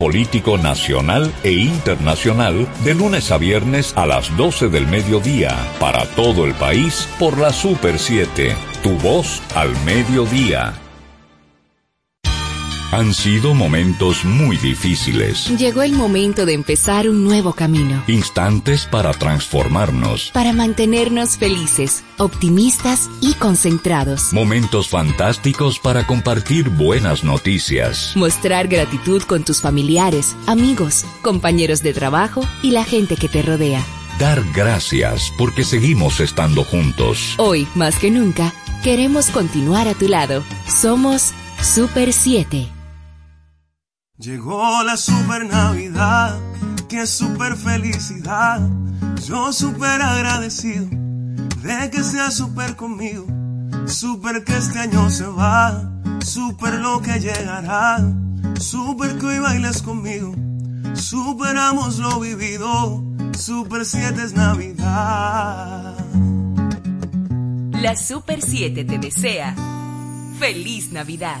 político nacional e internacional de lunes a viernes a las 12 del mediodía para todo el país por la Super 7. Tu voz al mediodía. Han sido momentos muy difíciles. Llegó el momento de empezar un nuevo camino. Instantes para transformarnos. Para mantenernos felices, optimistas y concentrados. Momentos fantásticos para compartir buenas noticias. Mostrar gratitud con tus familiares, amigos, compañeros de trabajo y la gente que te rodea. Dar gracias porque seguimos estando juntos. Hoy, más que nunca, queremos continuar a tu lado. Somos Super 7. Llegó la super Navidad, qué super felicidad. Yo super agradecido de que sea super conmigo. Super que este año se va, super lo que llegará. Super que hoy bailes conmigo, superamos lo vivido. Super 7 es Navidad. La Super 7 te desea feliz Navidad.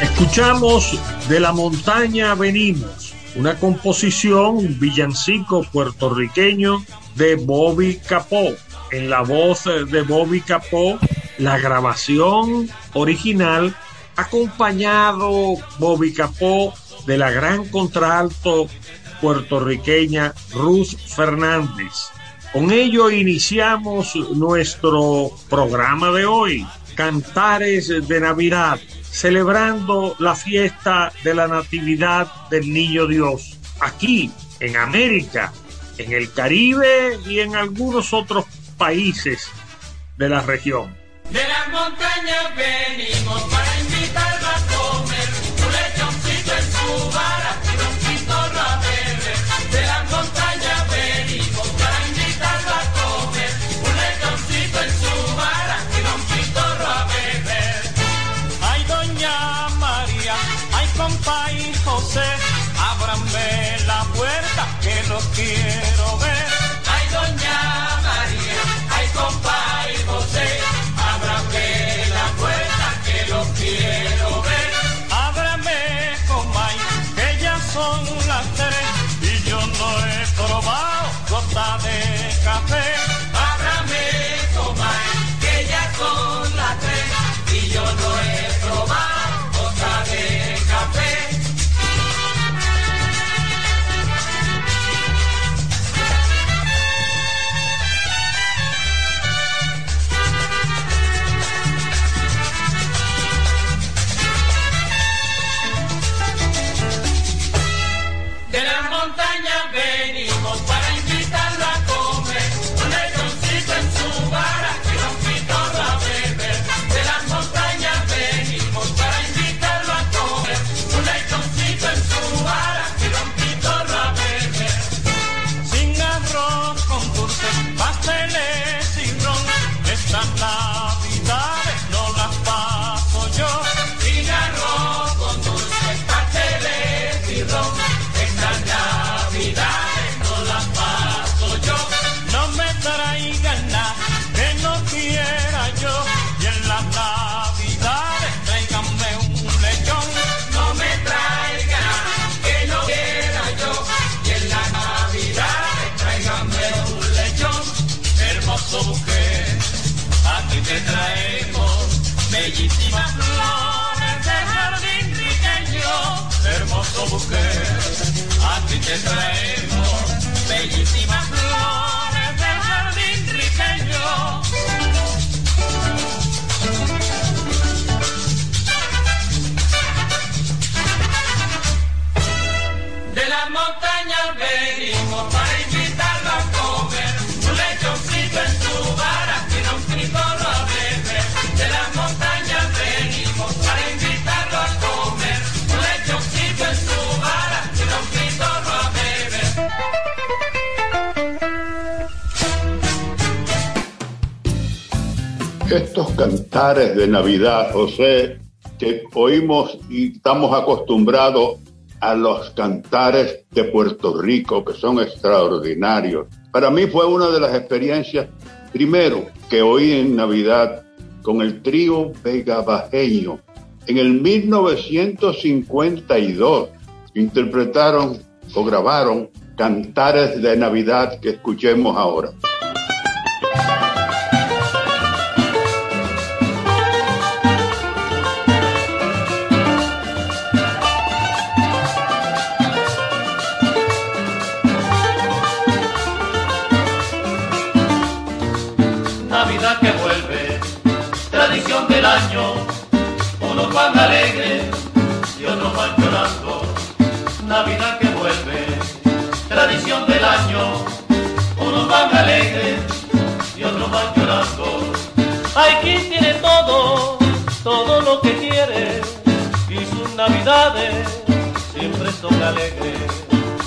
Escuchamos De la montaña venimos, una composición, villancico puertorriqueño de Bobby Capó. En la voz de Bobby Capó, la grabación original, acompañado Bobby Capó de la gran contralto puertorriqueña Ruth Fernández. Con ello iniciamos nuestro programa de hoy, Cantares de Navidad, celebrando la fiesta de la Natividad del Niño Dios, aquí en América, en el Caribe y en algunos otros países de la región. De las montañas venimos para estos cantares de Navidad, José, que oímos y estamos acostumbrados a los cantares de Puerto Rico, que son extraordinarios. Para mí fue una de las experiencias, primero, que oí en Navidad con el trío vegabajeño. En el 1952 interpretaron o grabaron cantares de Navidad que escuchemos ahora.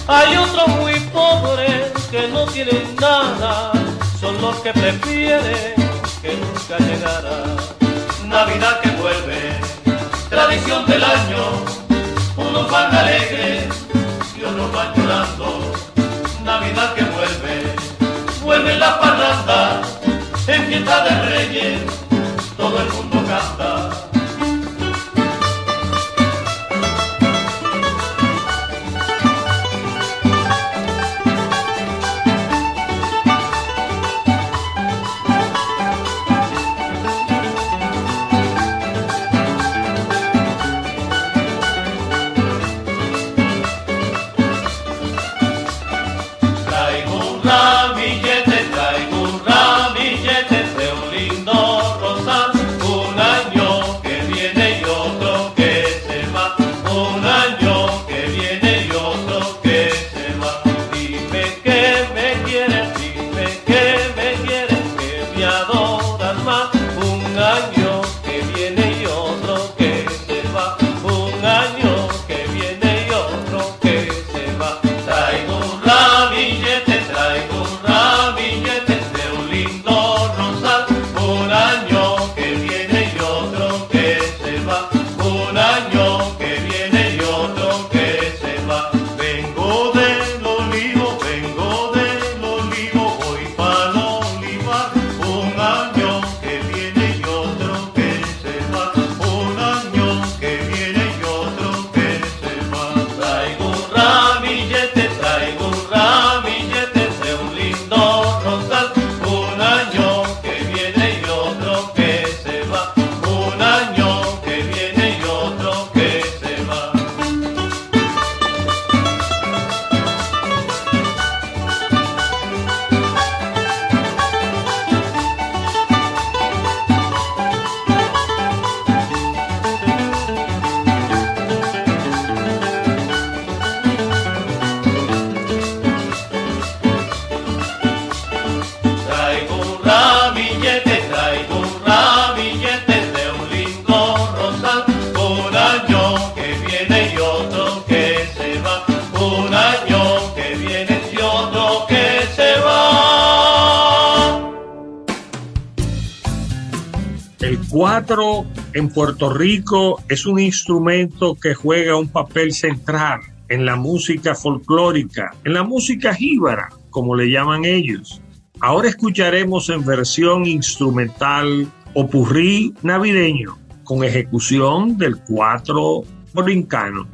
Hay otros muy pobres que no tienen nada, son los que prefieren que nunca llegara. Navidad que vuelve, tradición del año, unos van alegres y otros van llorando. Navidad que vuelve, vuelve la parranda, en fiesta de reyes, todo el mundo canta. En Puerto Rico es un instrumento que juega un papel central en la música folclórica, en la música jíbara, como le llaman ellos. Ahora escucharemos en versión instrumental Opurrí navideño con ejecución del cuatro borincano.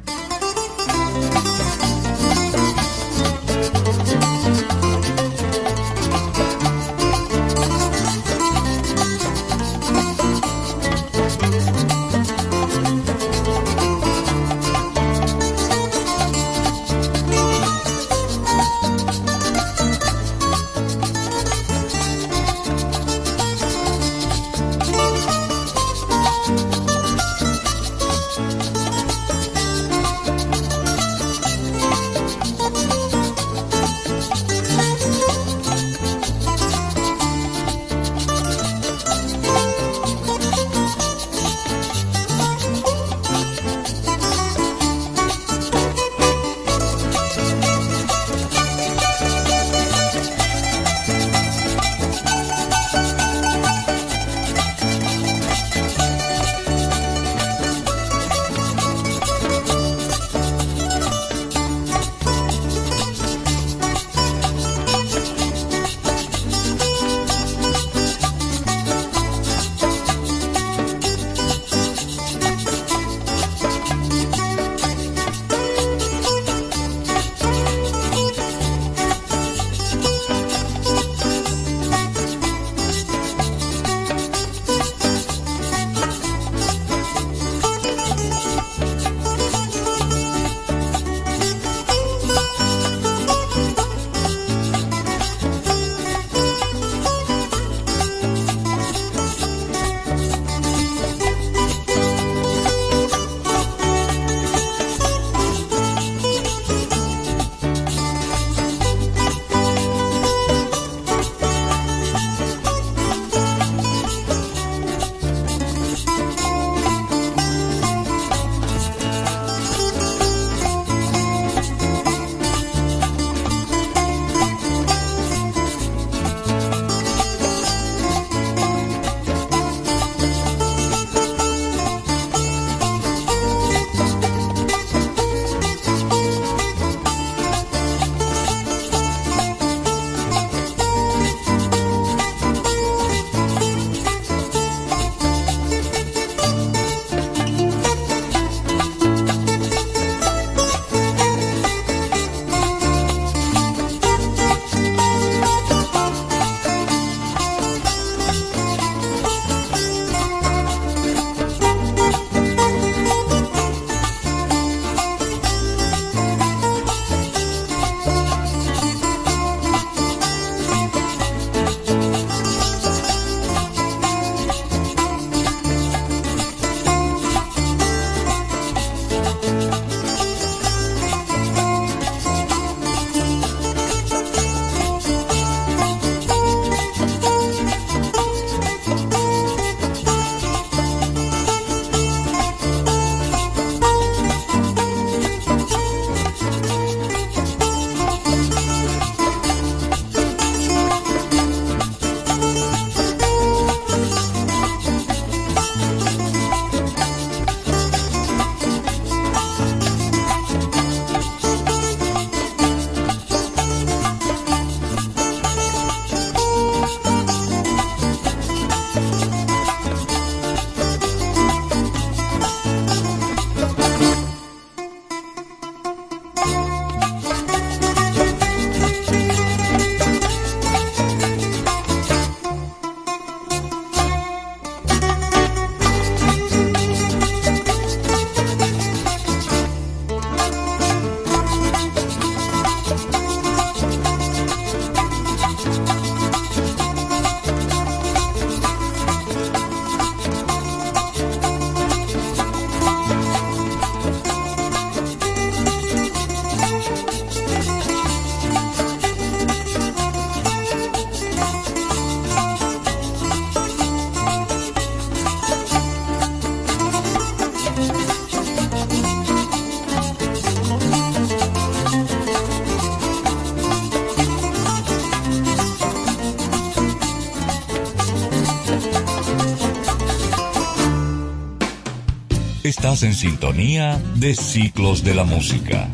En sintonía de Ciclos de la Música.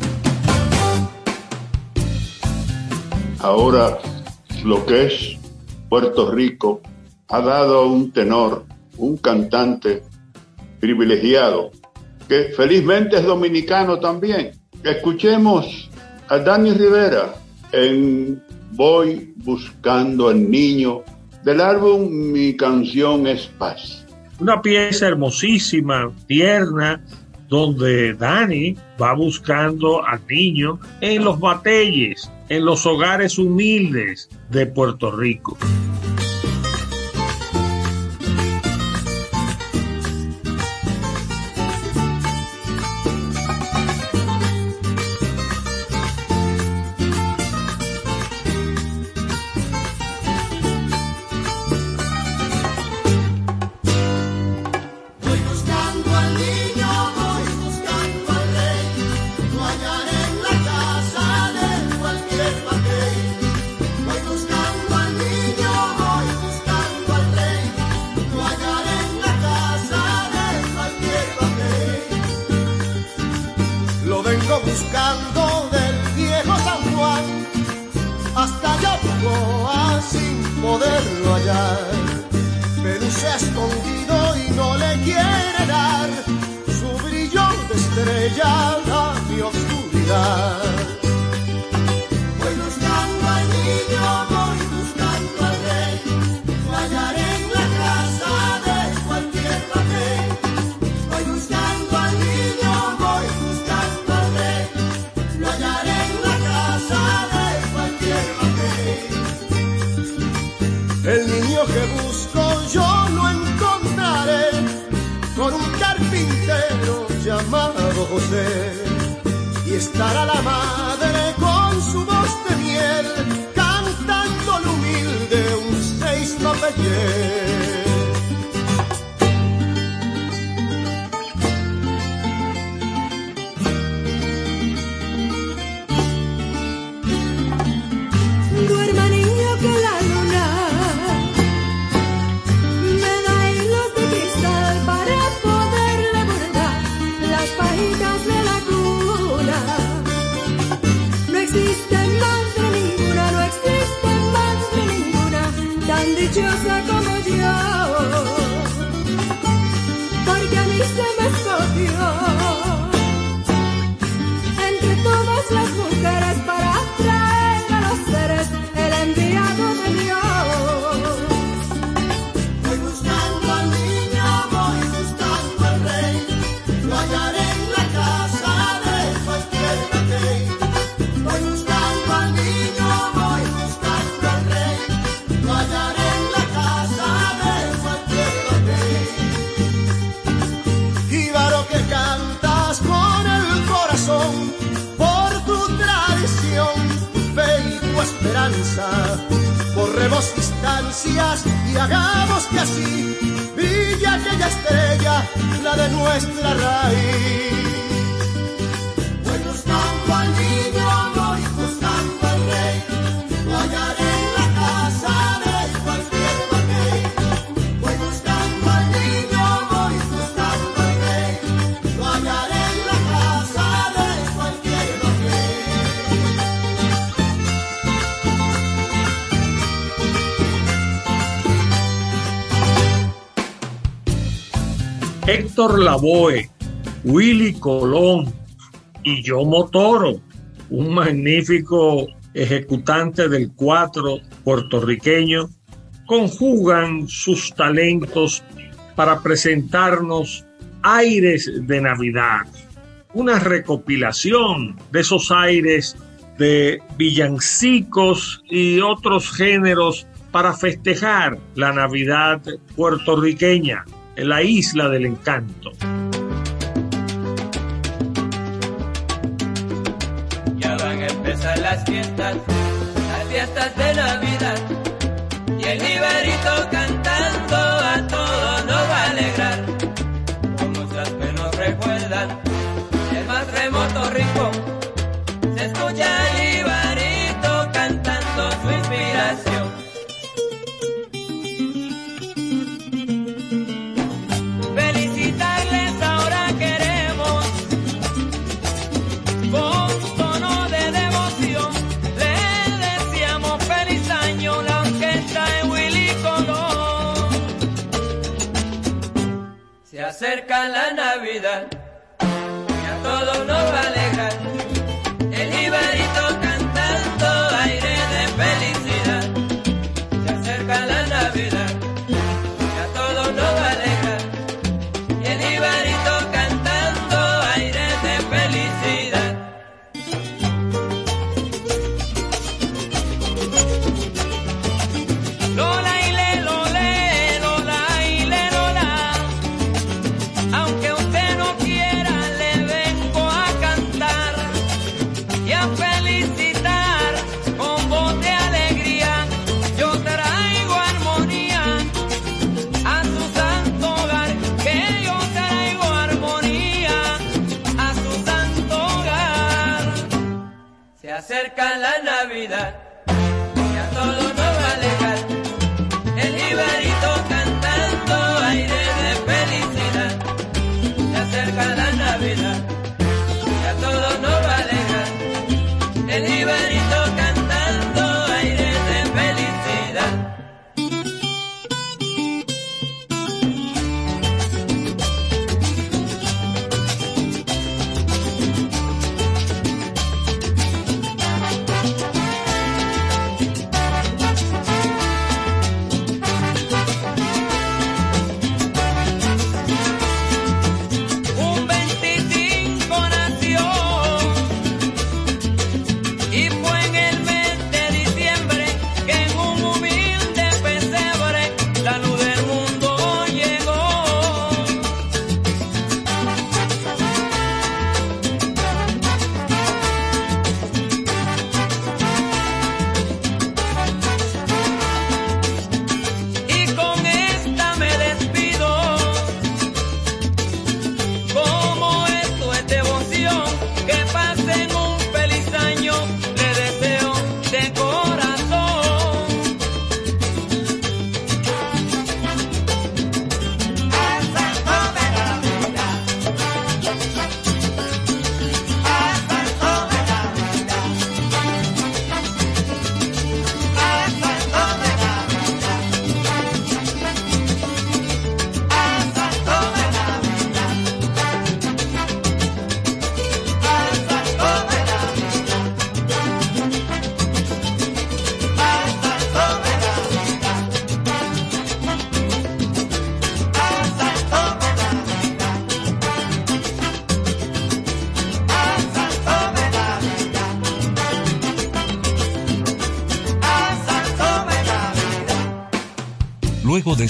Ahora, lo que es Puerto Rico ha dado un tenor, un cantante privilegiado, que felizmente es dominicano también. Escuchemos a Dani Rivera en Voy buscando al niño del álbum Mi canción es paz. Una pieza hermosísima, tierna, donde Dani va buscando al niño en los batelles, en los hogares humildes de Puerto Rico. Distancias y hagamos que así brille aquella estrella, la de nuestra raíz. Buenos tanto al niño Héctor Lavoe, Willy Colón y yo Motoro, un magnífico ejecutante del cuatro puertorriqueño, conjugan sus talentos para presentarnos aires de Navidad, una recopilación de esos aires de villancicos y otros géneros para festejar la Navidad puertorriqueña la isla del encanto. Ya van a empezar las fiestas, acerca la Navidad. Y a todos nos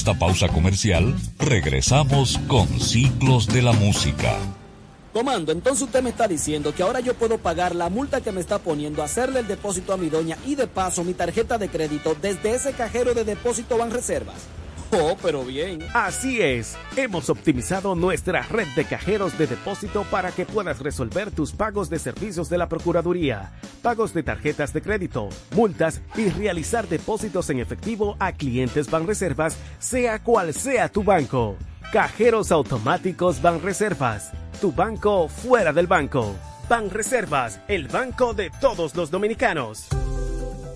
esta pausa comercial, regresamos con Ciclos de la Música. Comando, entonces usted me está diciendo que ahora yo puedo pagar la multa que me está poniendo, hacerle el depósito a mi doña y de paso mi tarjeta de crédito desde ese cajero de depósito Banreservas. Oh, pero bien. Así es, hemos optimizado nuestra red de cajeros de depósito para que puedas resolver tus pagos de servicios de la Procuraduría, pagos de tarjetas de crédito, multas y realizar depósitos en efectivo a clientes Banreservas, sea cual sea tu banco. Cajeros automáticos Banreservas, tu banco fuera del banco. Banreservas, el banco de todos los dominicanos.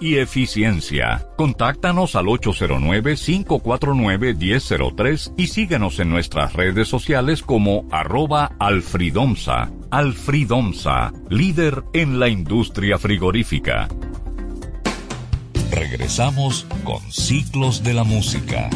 y eficiencia. Contáctanos al 809-549-1003 y síguenos en nuestras redes sociales como arroba alfridomsa. Alfridomsa, líder en la industria frigorífica. Regresamos con Ciclos de la Música.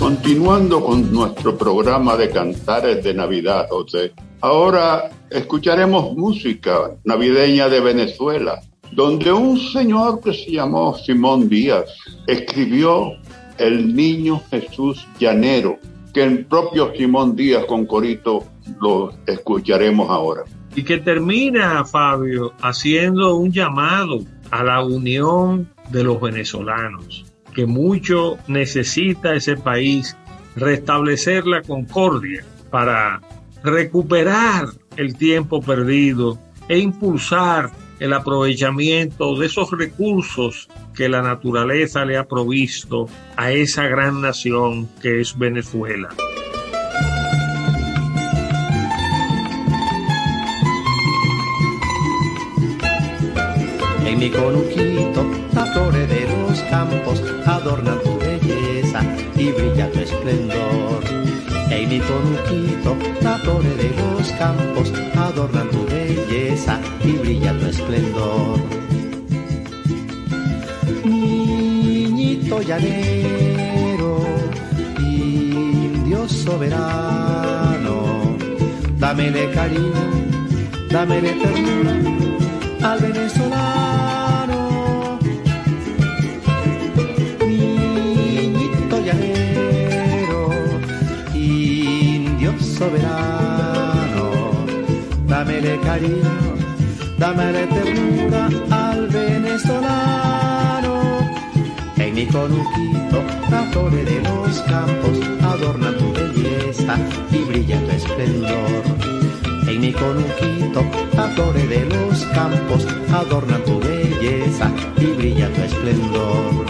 Continuando con nuestro programa de cantares de Navidad, José, ahora escucharemos música navideña de Venezuela, donde un señor que se llamó Simón Díaz escribió El Niño Jesús Llanero, que el propio Simón Díaz con corito lo escucharemos ahora. y que termina, Fabio, haciendo un llamado a la unión de los venezolanos. Que mucho necesita ese país restablecer la concordia para recuperar el tiempo perdido e impulsar el aprovechamiento de esos recursos que la naturaleza le ha provisto a esa gran nación que es Venezuela. En mi de los campos adornan tu belleza y brilla tu esplendor. En mi conuquito, las flores de los campos adornan tu belleza y brilla tu esplendor. Niñito llanero, indio soberano, dame de cariño, dame de ternura al venezolano. Dame de cariño, dame de ternura al venezolano. En mi conuquito, las flores de los campos adornan tu belleza y brilla tu esplendor. En mi conuquito, las flores de los campos adornan tu belleza y brilla tu esplendor.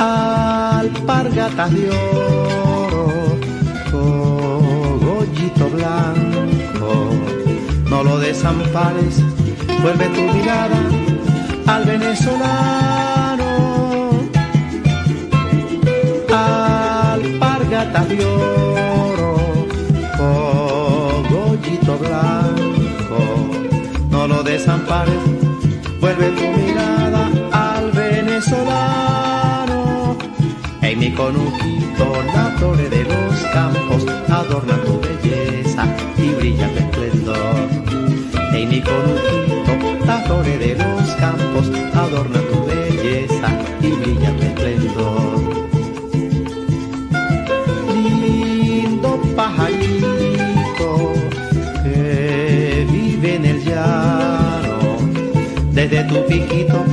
Alpargatas de oro, blanco, no lo desampares, vuelve tu mirada al venezolano. Alpargatas de oro, cogollito blanco, no lo desampares, vuelve tu mirada al venezolano. En mi conuquito, la flores de los campos adornan tu y brilla tu esplendor. En mi conuquito, la flores de los campos adornan tu belleza y brilla tu esplendor. Lindo pajarito que vive en el llano, desde tu piquito,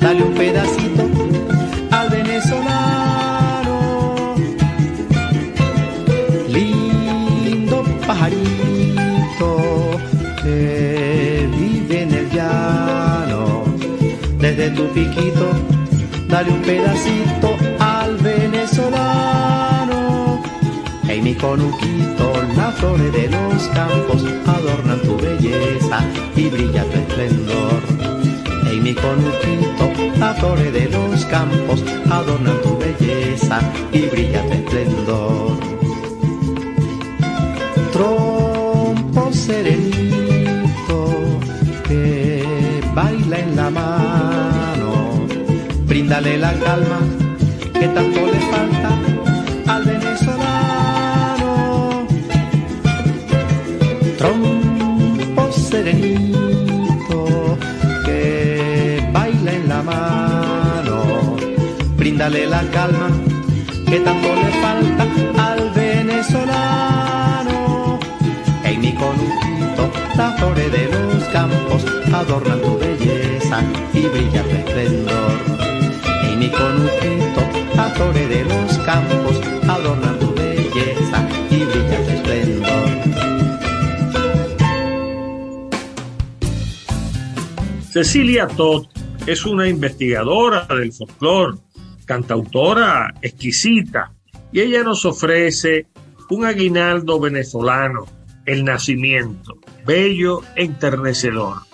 dale un pedacito al venezolano. Tu piquito, dale un pedacito al venezolano. En mi conuquito, las flores de los campos adornan tu belleza y brilla tu esplendor. En mi conuquito, las flores de los campos adornan tu belleza y brilla tu esplendor. Trompo serenito bríndale la calma que tanto le falta al venezolano. Trompo serenito que baila en la mano, bríndale la calma que tanto le falta al venezolano. En mi conuquito, las flores de los campos adornan tu belleza y brilla tu esplendor. Mi conuquito, flores de los campos adornan tu belleza y brilla tu esplendor. Cecilia Todd es una investigadora del folclore, cantautora exquisita, y ella nos ofrece un aguinaldo venezolano, el nacimiento, bello e enternecedor.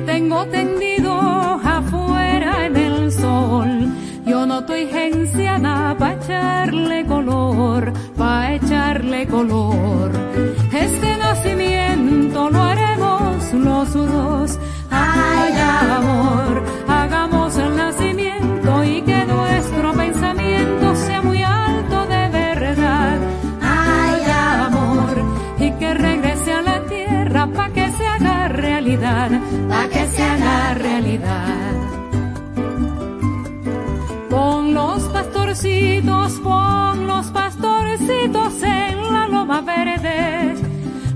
Tengo tendido afuera en el sol. estoy genciana pa' echarle color, pa' echarle color. Este nacimiento lo haremos los dos. Ay, amor, hagamos el nacimiento pastorcitos, pon los pastorcitos en la loma verde.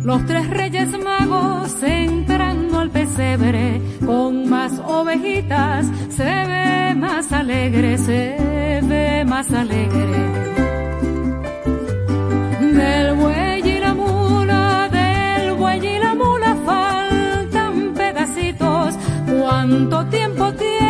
Los tres reyes magos entrando al pesebre con más ovejitas se ve más alegre, se ve más alegre. Del buey y la mula, del buey y la mula faltan pedacitos. ¿Cuánto tiempo muñequitos?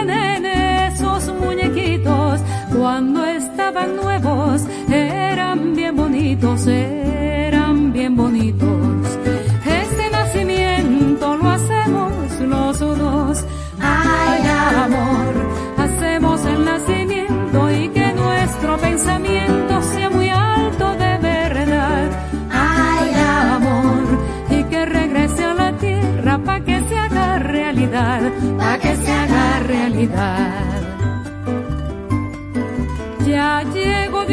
Cuando estaban nuevos eran bien bonitos, eran bien bonitos. Este nacimiento lo hacemos los dos. Ay, amor, hacemos el nacimiento y que nuestro pensamiento sea muy alto de verdad. Ay, amor, y que regrese a la tierra pa' que se haga realidad, pa' que se haga realidad. Ya llegó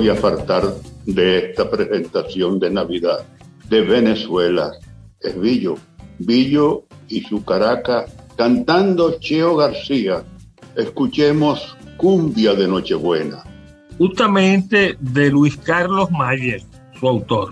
podía faltar de esta presentación de Navidad de Venezuela es Billo. Billo y su caraca cantando Cheo García. Escuchemos Cumbia de Nochebuena. Justamente de Luis Carlos Mayer, su autor.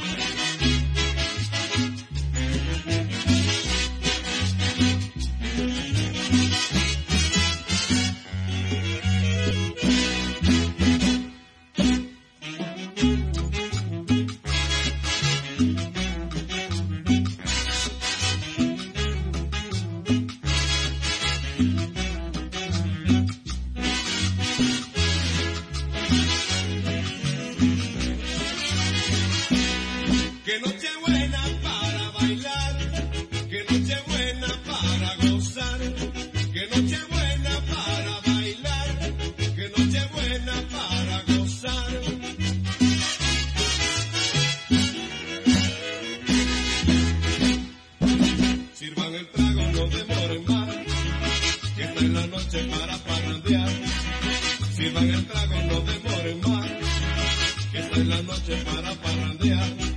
Esta es la noche para parrandear. Sirvan el trago, no demoren más, que esta es la noche para parrandear.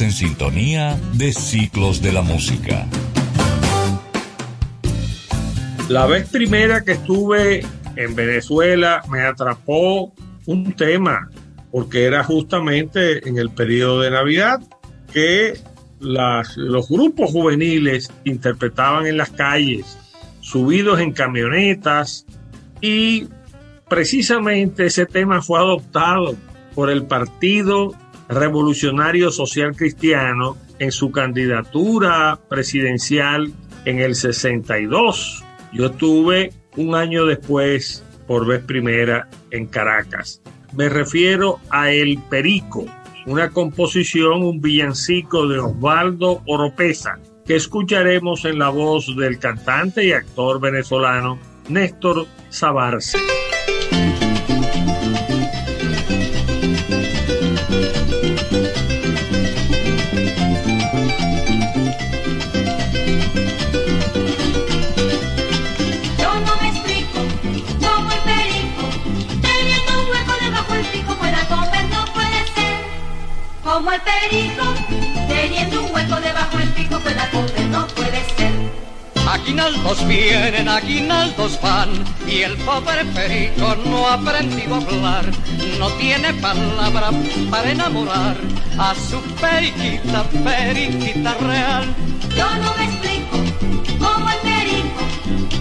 En sintonía de Ciclos de la Música. La vez primera que estuve en Venezuela me atrapó un tema, porque era justamente en el periodo de Navidad que los grupos juveniles interpretaban en las calles, subidos en camionetas, y precisamente ese tema fue adoptado por el Partido Revolucionario Social Cristiano en su candidatura presidencial en el 62. Yo estuve un año después, por vez primera, en Caracas. Me refiero a El Perico, una composición, un villancico de Osvaldo Oropesa, que escucharemos en la voz del cantante y actor venezolano Néstor Sabarce. Como el perico, teniendo un hueco debajo el pico, pueda comer, no puede ser. Aguinaldos vienen, aguinaldos van, y el pobre perico no ha aprendido a hablar, no tiene palabra para enamorar a su periquita, periquita real. Yo no me explico cómo el perico,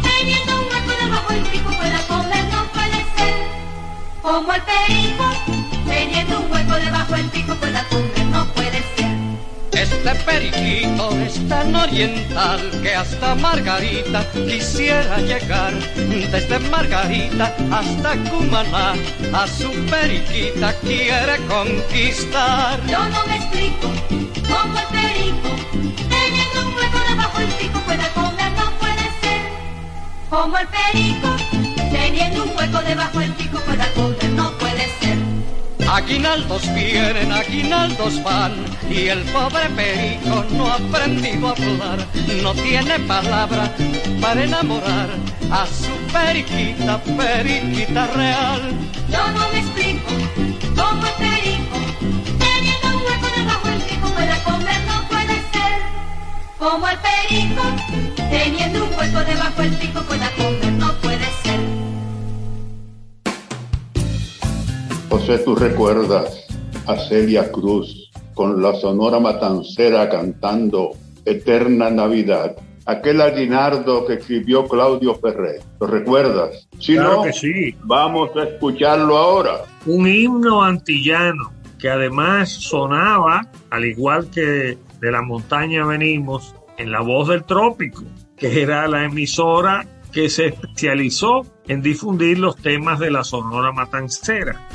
teniendo un hueco debajo el pico, pueda comer, no puede ser. Como el perico, teniendo un hueco debajo el pico, pueda comer, no puede ser. Este periquito es tan oriental que hasta Margarita quisiera llegar. Desde Margarita hasta Cumaná, a su periquita quiere conquistar. Yo no me explico cómo el perico, teniendo un hueco debajo el pico, pueda comer, no puede ser. Como el perico, teniendo un hueco debajo el pico, puede ser. Aguinaldos vienen, aguinaldos van, y el pobre perico no ha aprendido a hablar, no tiene palabra para enamorar a su periquita, periquita real. Yo no me explico cómo el perico, teniendo un hueco debajo el pico, pueda comer, no puede ser. Como el perico, teniendo un hueco debajo el pico, pueda comer, José, tú recuerdas a Celia Cruz con la Sonora Matancera cantando Eterna Navidad. Aquel aguinaldo que escribió Claudio Ferrer. ¿Lo recuerdas? Si Claro no, que sí. vamos a escucharlo ahora. un himno antillano que además sonaba, al igual que de la montaña venimos, en la voz del trópico, que era la emisora que se especializó en difundir los temas de la Sonora Matancera.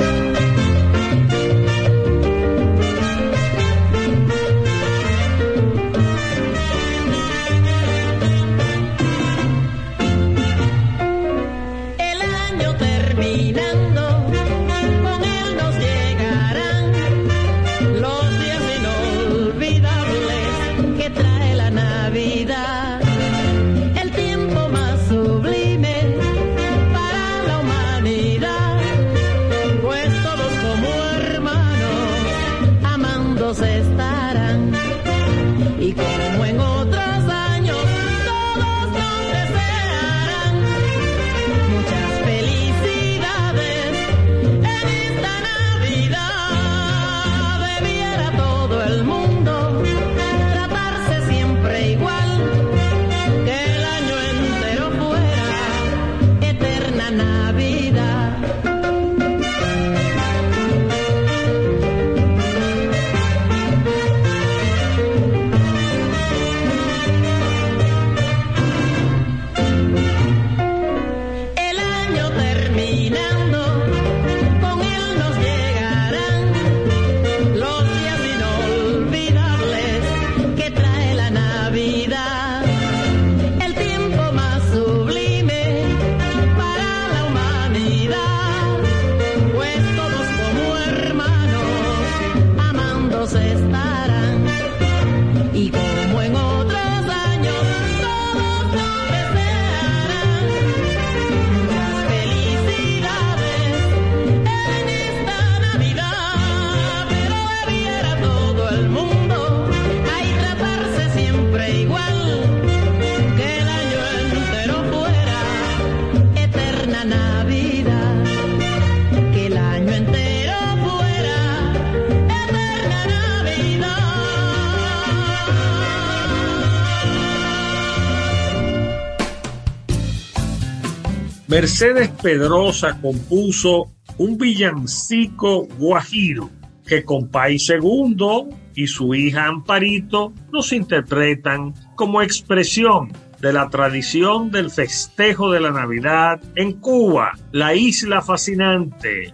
Mercedes Pedrosa compuso un villancico guajiro que con País Segundo y su hija Amparito nos interpretan como expresión de la tradición del festejo de la Navidad en Cuba, la isla fascinante.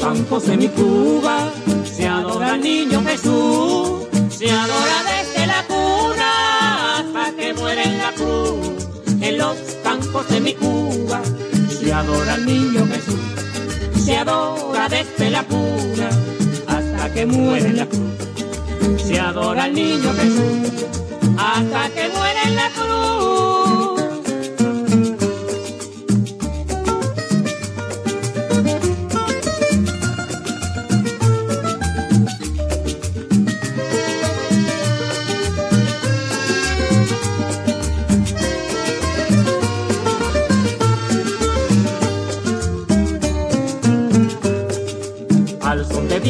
Campos de mi Cuba se adora al niño Jesús, se adora desde la cuna hasta que muere en la cruz. En los campos de mi Cuba se adora al niño Jesús, se adora desde la cuna hasta que muere en la cruz. Se adora al niño Jesús hasta que muere en la cruz.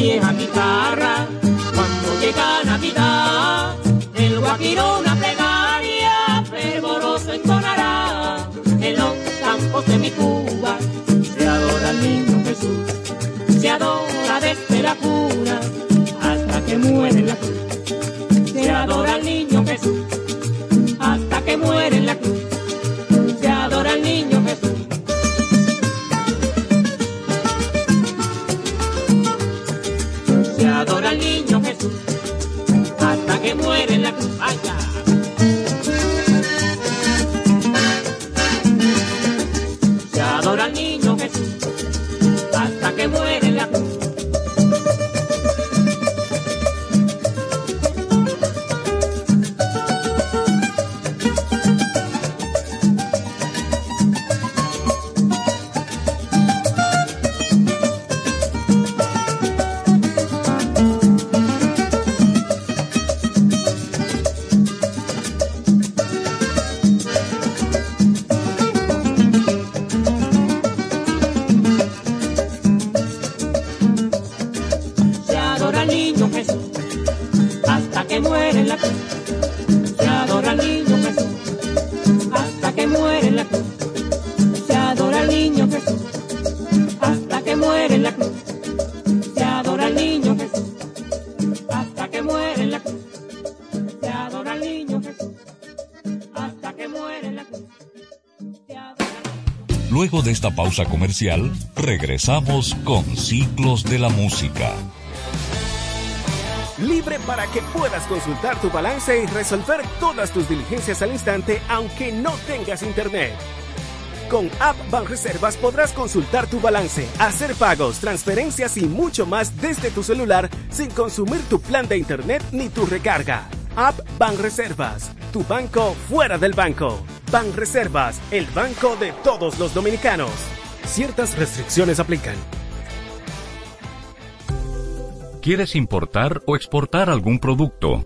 Vieja guitarra, cuando llega Navidad, el guajiro una plegaria fervoroso entonará. En los campos de mi Cuba se adora al niño Jesús, se adora desde la cuna hasta que muere la cruz. Muere la cruz. Esta pausa comercial, regresamos con Ciclos de la Música. Libre para que puedas consultar tu balance y resolver todas tus diligencias al instante, aunque no tengas internet. Con App Banreservas podrás consultar tu balance, hacer pagos, transferencias y mucho más desde tu celular sin consumir tu plan de internet ni tu recarga. App Banreservas, tu banco fuera del banco. Banreservas, el banco de todos los dominicanos. Ciertas restricciones aplican. ¿Quieres importar o exportar algún producto?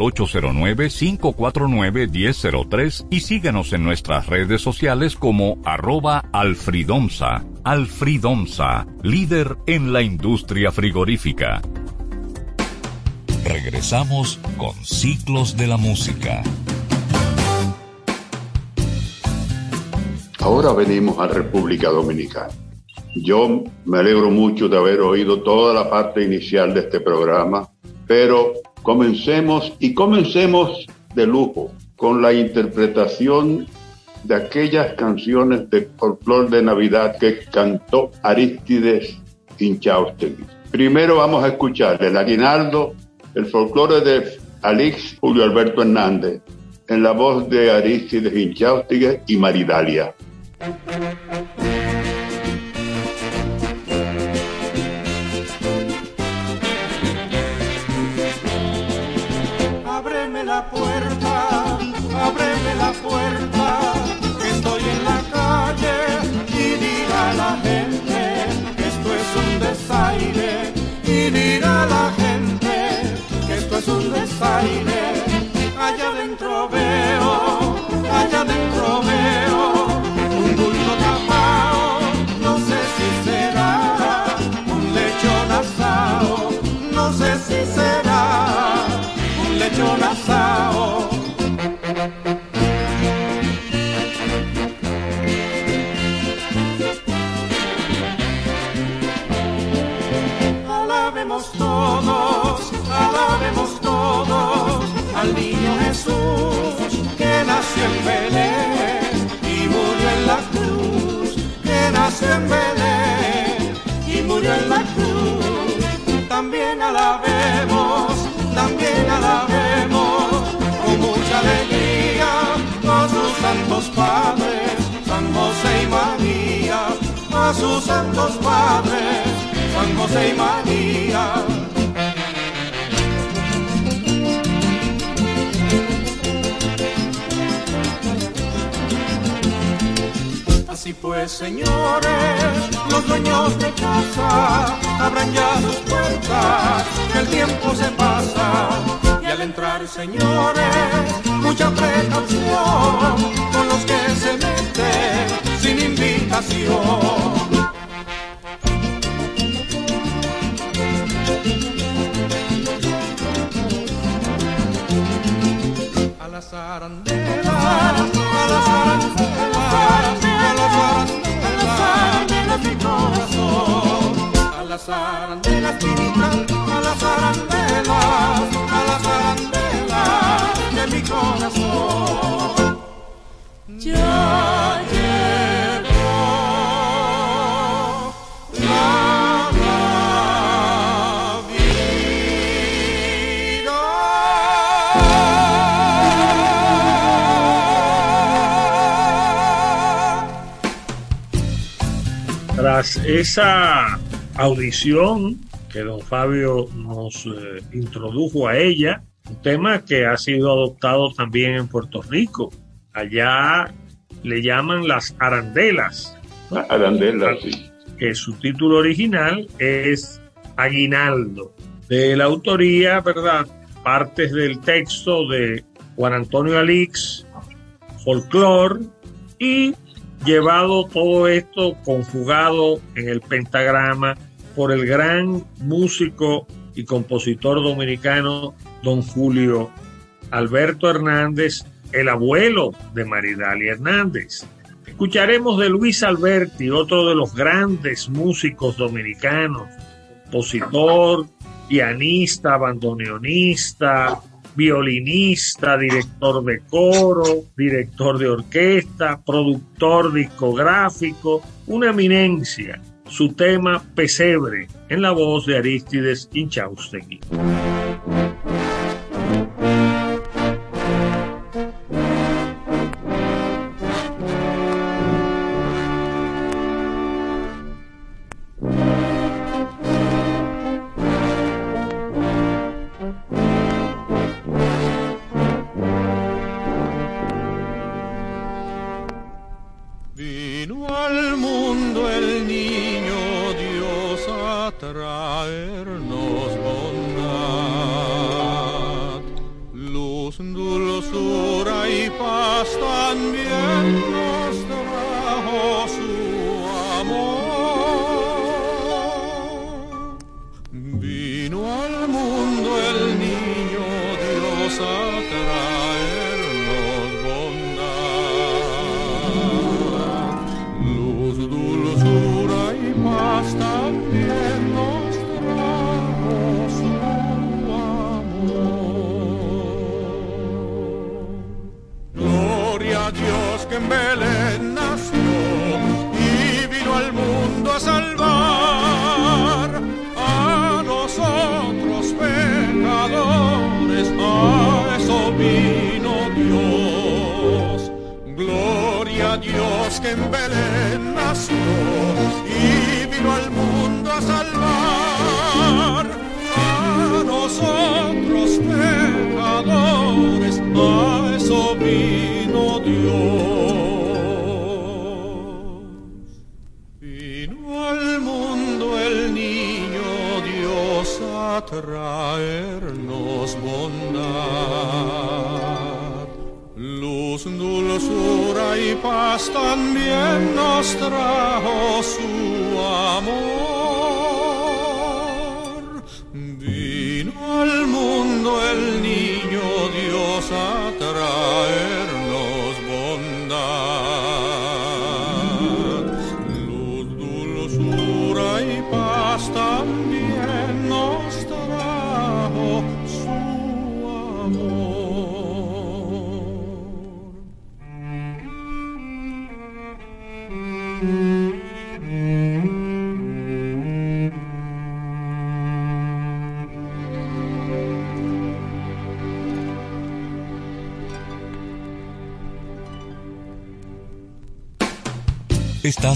809-549-1003 y síguenos en nuestras redes sociales como arroba alfridomsa. Alfridomsa, líder en la industria frigorífica. Regresamos con Ciclos de la Música. Ahora venimos a República Dominicana. Yo me alegro mucho de haber oído toda la parte inicial de este programa, pero comencemos y comencemos de lujo con la interpretación de aquellas canciones de folclore de Navidad que cantó Aristides Inchaustegui. Primero vamos a escuchar el aguinaldo, el folclore de Alix Julio Alberto Hernández en la voz de Aristides Inchaustigue y Maridalia. La gente que esto es un desaire. Allá adentro veo, nació en Belén y murió en la cruz, que nació en Belén y murió en la cruz. También alabemos, también alabemos con mucha alegría a sus santos padres, San José y María, a sus santos padres, San José y María. Así pues, señores, los dueños de casa, abran ya sus puertas, que el tiempo se pasa. Y al entrar, señores, mucha precaución con los que se meten sin invitación. A las arandelas, a las arandelas, a las arandelas de mi corazón. A las arandelas, chinita, a las arandelas, a las arandelas de mi corazón. Ya llegó Tras esa audición que don Fabio nos eh, introdujo a ella, un tema que ha sido adoptado también en Puerto Rico. Allá le llaman las arandelas. Arandelas, sí. Que su título original es Aguinaldo. De la autoría, ¿verdad? Partes del texto de Juan Antonio Alix, folclore y llevado todo esto conjugado en el pentagrama por el gran músico y compositor dominicano don Julio Alberto Hernández, el abuelo de Maridalia Hernández. Escucharemos de Luis Alberti, otro de los grandes músicos dominicanos, compositor, pianista, bandoneonista, violinista, director de coro, director de orquesta, productor discográfico, una eminencia. Su tema Pesebre, en la voz de Aristides Inchaustegui.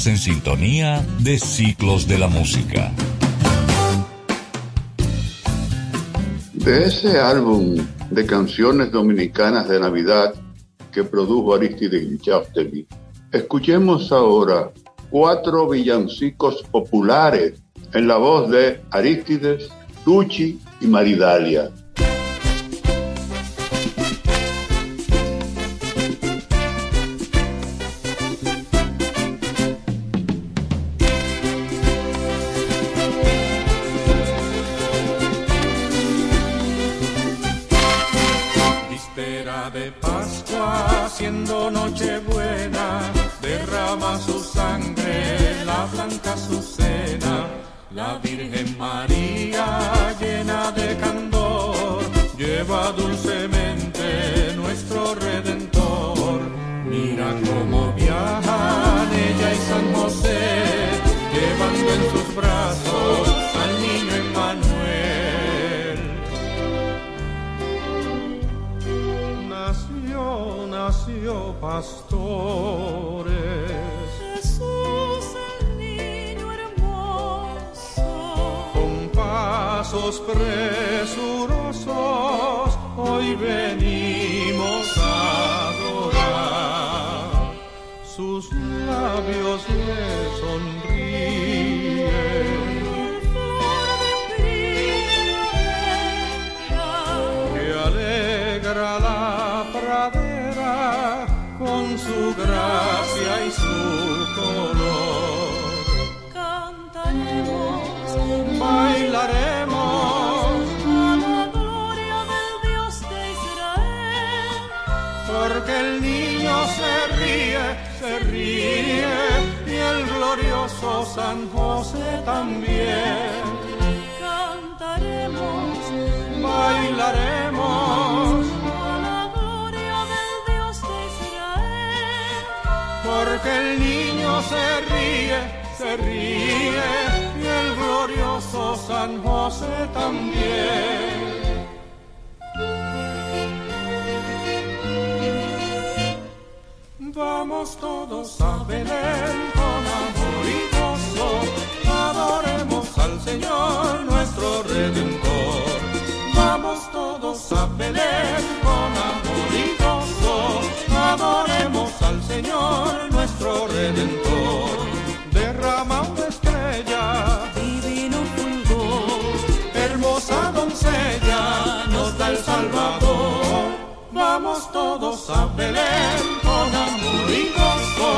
En sintonía de Ciclos de la Música. De ese álbum de canciones dominicanas de Navidad que produjo Aristides Inchaustegui, escuchemos ahora cuatro villancicos populares en la voz de Aristides, Tucci y Maridalia. Pastores. Jesús el niño hermoso. Con pasos presurosos hoy venimos a adorar. Sus labios le sonríen. Su gracia y su color. Cantaremos Bailaremos a la gloria del Dios de Israel. porque el niño se ríe, se ríe y el glorioso San José también. Cantaremos Bailaremos porque el niño se ríe, se ríe y el glorioso San José también. Vamos todos a Belén con amor y gozo, adoremos al Señor nuestro Redentor. Vamos todos a Belén con amor y gozo, adoremos al Señor nuestro Redentor. Derrama una estrella, Divino fulgor, hermosa doncella, nos da el Salvador. Vamos todos a Belén con amor y gozo,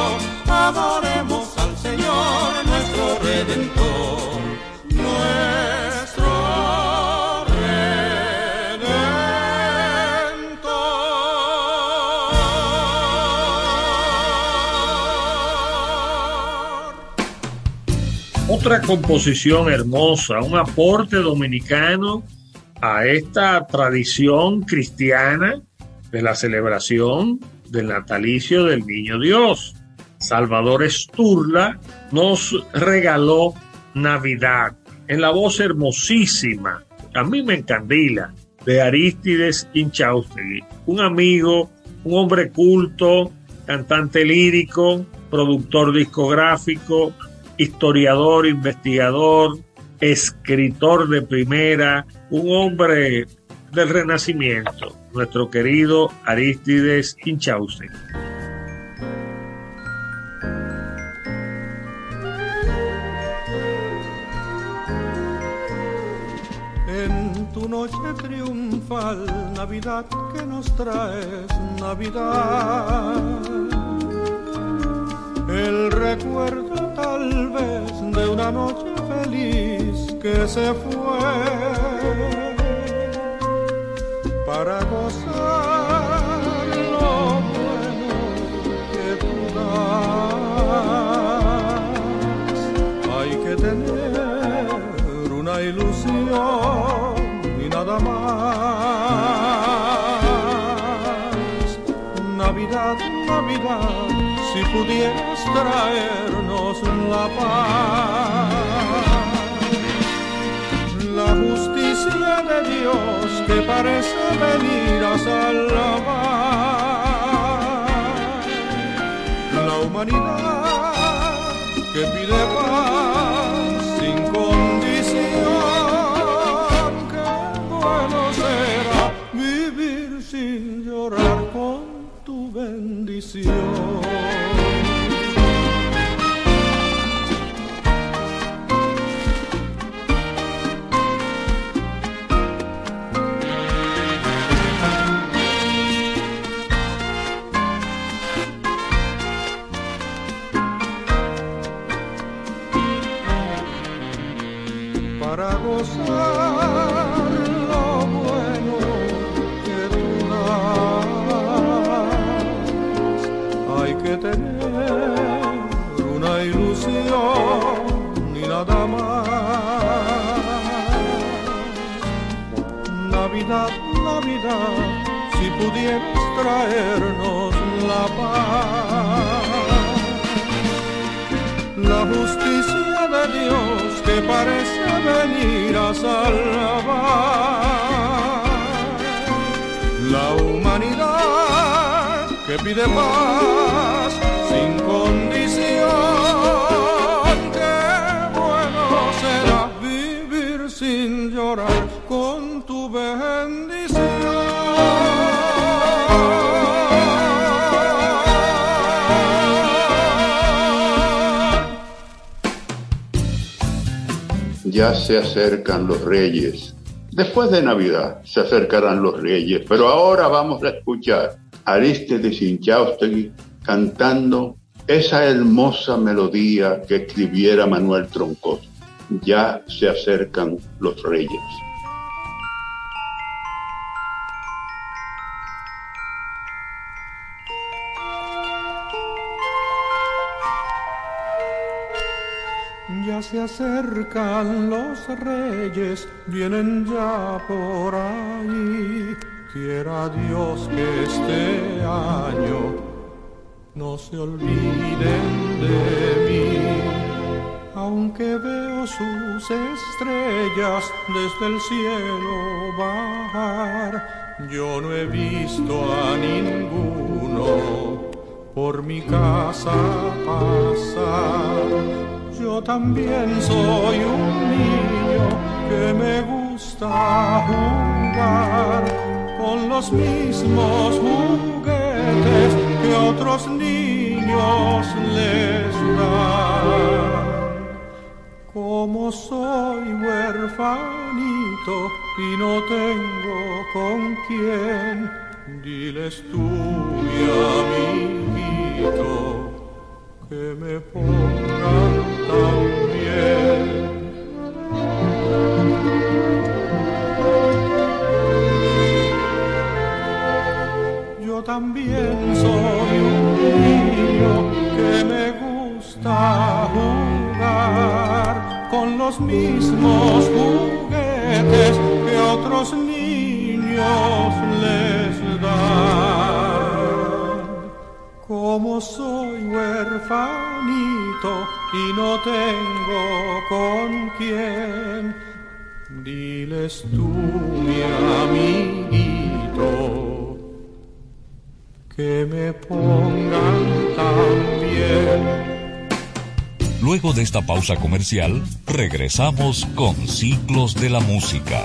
adoremos al Señor nuestro Redentor, nuestro Otra composición hermosa, un aporte dominicano a esta tradición cristiana de la celebración del natalicio del Niño Dios. Salvador Esturla nos regaló Navidad en la voz hermosísima, a mí me encandila, de Aristides Inchaustegui, un amigo, un hombre culto, cantante lírico, productor discográfico, historiador, investigador, escritor de primera, un hombre del Renacimiento, nuestro querido Aristides Inchausen. En tu noche triunfal, Navidad que nos traes, Navidad. El recuerdo tal vez de una noche feliz que se fue para gozar lo bueno que tú. Hay que tener una ilusión y nada más. Navidad, Navidad, si pudieras traernos la paz. La justicia de Dios que parece venir a salvar. La humanidad que pide paz a salvar la humanidad que pide paz Ya se acercan los reyes. Después de Navidad se acercarán los reyes, pero ahora vamos a escuchar a Aristides Inchaustegui cantando esa hermosa melodía que escribiera Manuel Troncoso. Ya se acercan los reyes. Se acercan los reyes, vienen ya por ahí. Quiera Dios que este año no se olviden de mí. Aunque veo sus estrellas desde el cielo bajar, yo no he visto a ninguno por mi casa pasar. Yo también soy un niño que me gusta jugar con los mismos juguetes que otros niños les dan. Como soy huerfanito y no tengo con quién, diles tú, mi amiguito, que me pongan también. Yo también soy un niño que me gusta jugar con los mismos juguetes que otros niños les dan. Como soy huerfanito y no tengo con quién, diles tú, mi amiguito, que me pongan también. Luego de esta pausa comercial, regresamos con Ciclos de la Música.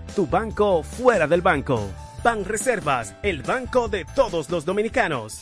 tu banco fuera del banco. Banreservas, el banco de todos los dominicanos.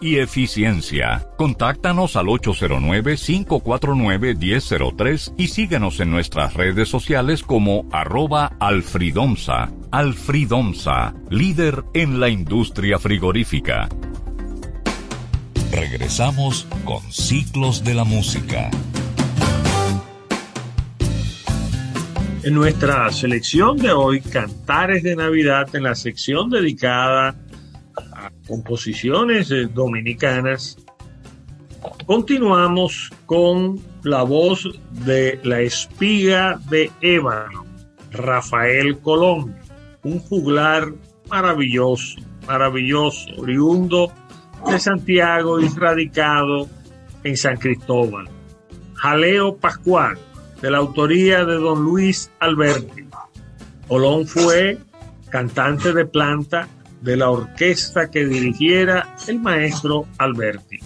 y eficiencia. Contáctanos al 809-549-1003 y síguenos en nuestras redes sociales como arroba alfridomsa. Alfridomsa, líder en la industria frigorífica. Regresamos con Ciclos de la Música. En nuestra selección de hoy, Cantares de Navidad, en la sección dedicada composiciones eh, dominicanas, continuamos con la voz de la espiga de ébano, Rafael Colón, un juglar maravilloso, maravilloso, oriundo de Santiago y radicado en San Cristóbal. Jaleo Pascual, de la autoría de don Luis Alberti. Colón fue cantante de planta de la orquesta que dirigiera el maestro Alberti.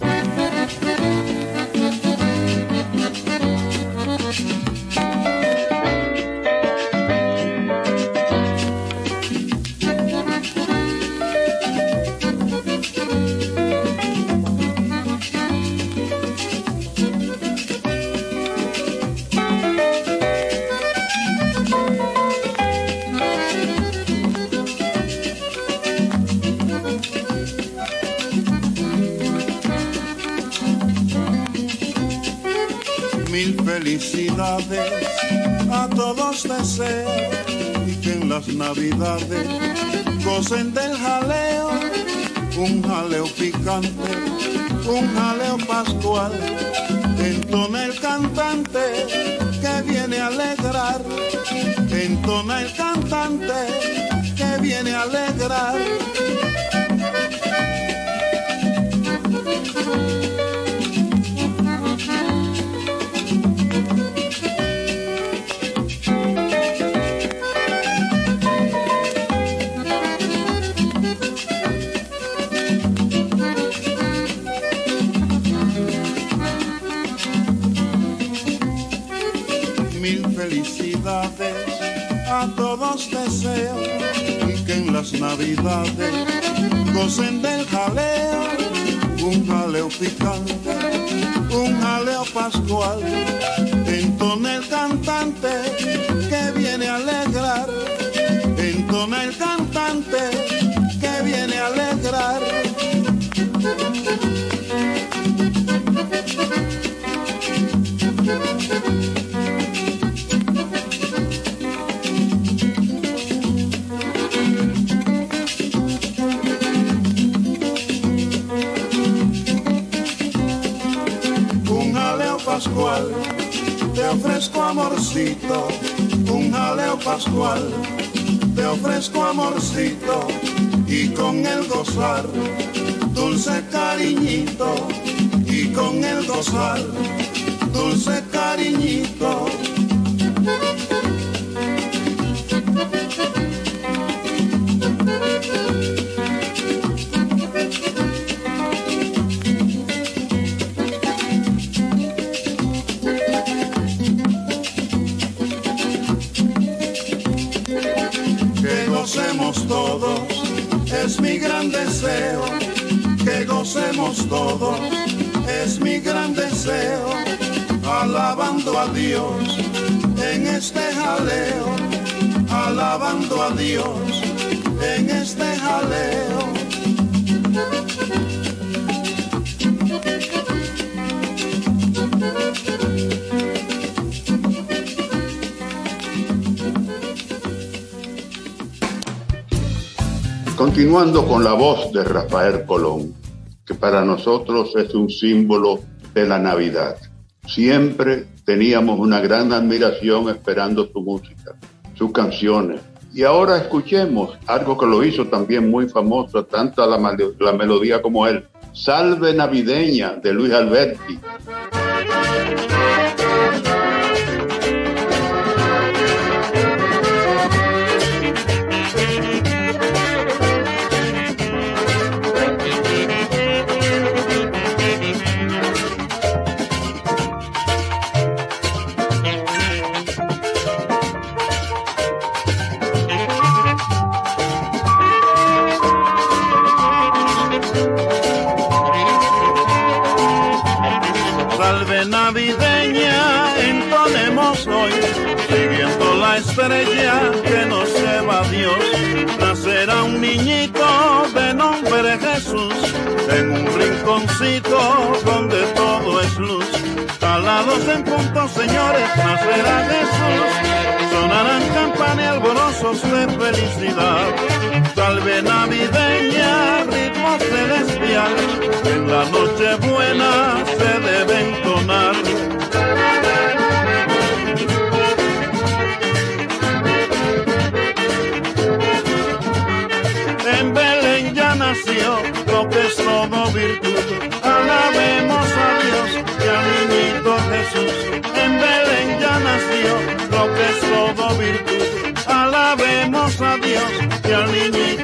Las navidades gocen del jaleo, un jaleo picante, un jaleo pascual. Entona el cantante que viene a alegrar, entona el cantante que viene a alegrar. Las navidades gocen del jaleo, un jaleo picante, un jaleo pascual, entona el cantante que viene a alegrar, pascual, te ofrezco amorcito, un jaleo pascual, te ofrezco amorcito, y con el gozar, dulce cariñito, y con el gozar, dulce cariñito. Gocemos todos, es mi gran deseo, alabando a Dios en este jaleo, alabando a Dios en este jaleo. Continuando con la voz de Rafael Colón, para nosotros es un símbolo de la Navidad. Siempre teníamos una gran admiración esperando su música, sus canciones. Y ahora escuchemos algo que lo hizo también muy famoso, tanto la, la melodía como él. Salve Navideña de Luis Alberti. Un rinconcito donde todo es luz. Alados en punto, señores, nacerá Jesús. Sonarán campanas y alborozos de felicidad. Salve navideña, ritmo celestial, en la noche buena se debe entonar. En Belén ya nació lo que es todo virtud. Alabemos a Dios y al niñito Jesús. En Belén ya nació lo que es todo virtud. Alabemos a Dios y al niñito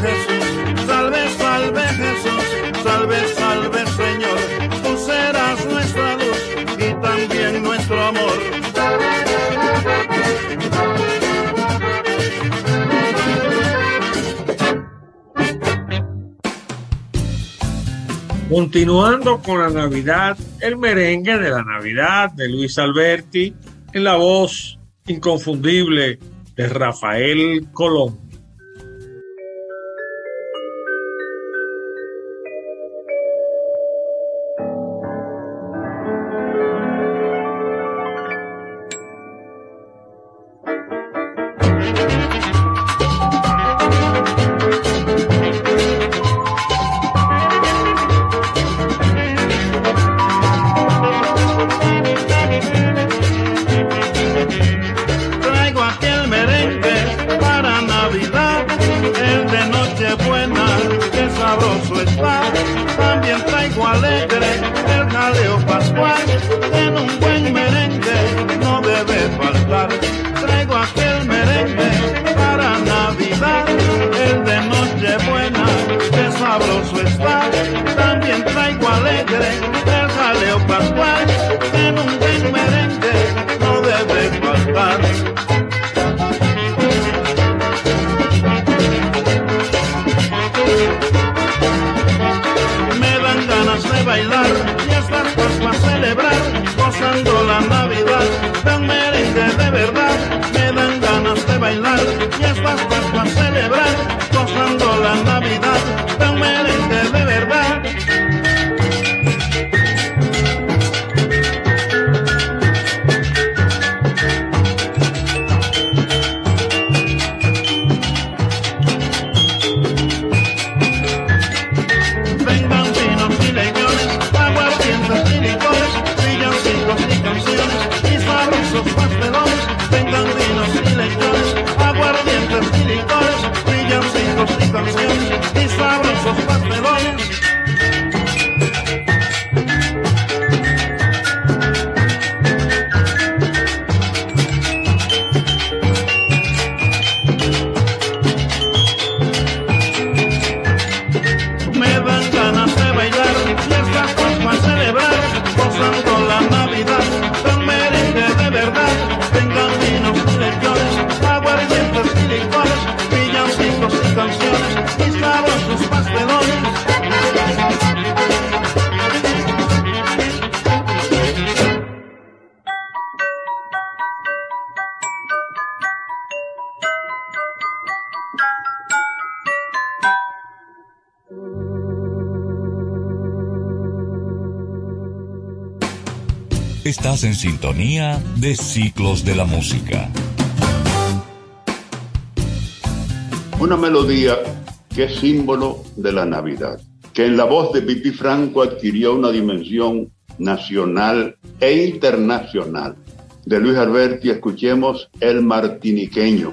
Jesús. Salve, salve Jesús, salve, salve Señor. Tú serás nuestra luz y también nuestro amor. Continuando con la Navidad, el merengue de la Navidad de Luis Alberti en la voz inconfundible de Rafael Colón. símbolo de la Navidad, que en la voz de Pipi Franco adquirió una dimensión nacional e internacional. De Luis Alberti escuchemos El Martiniqueño.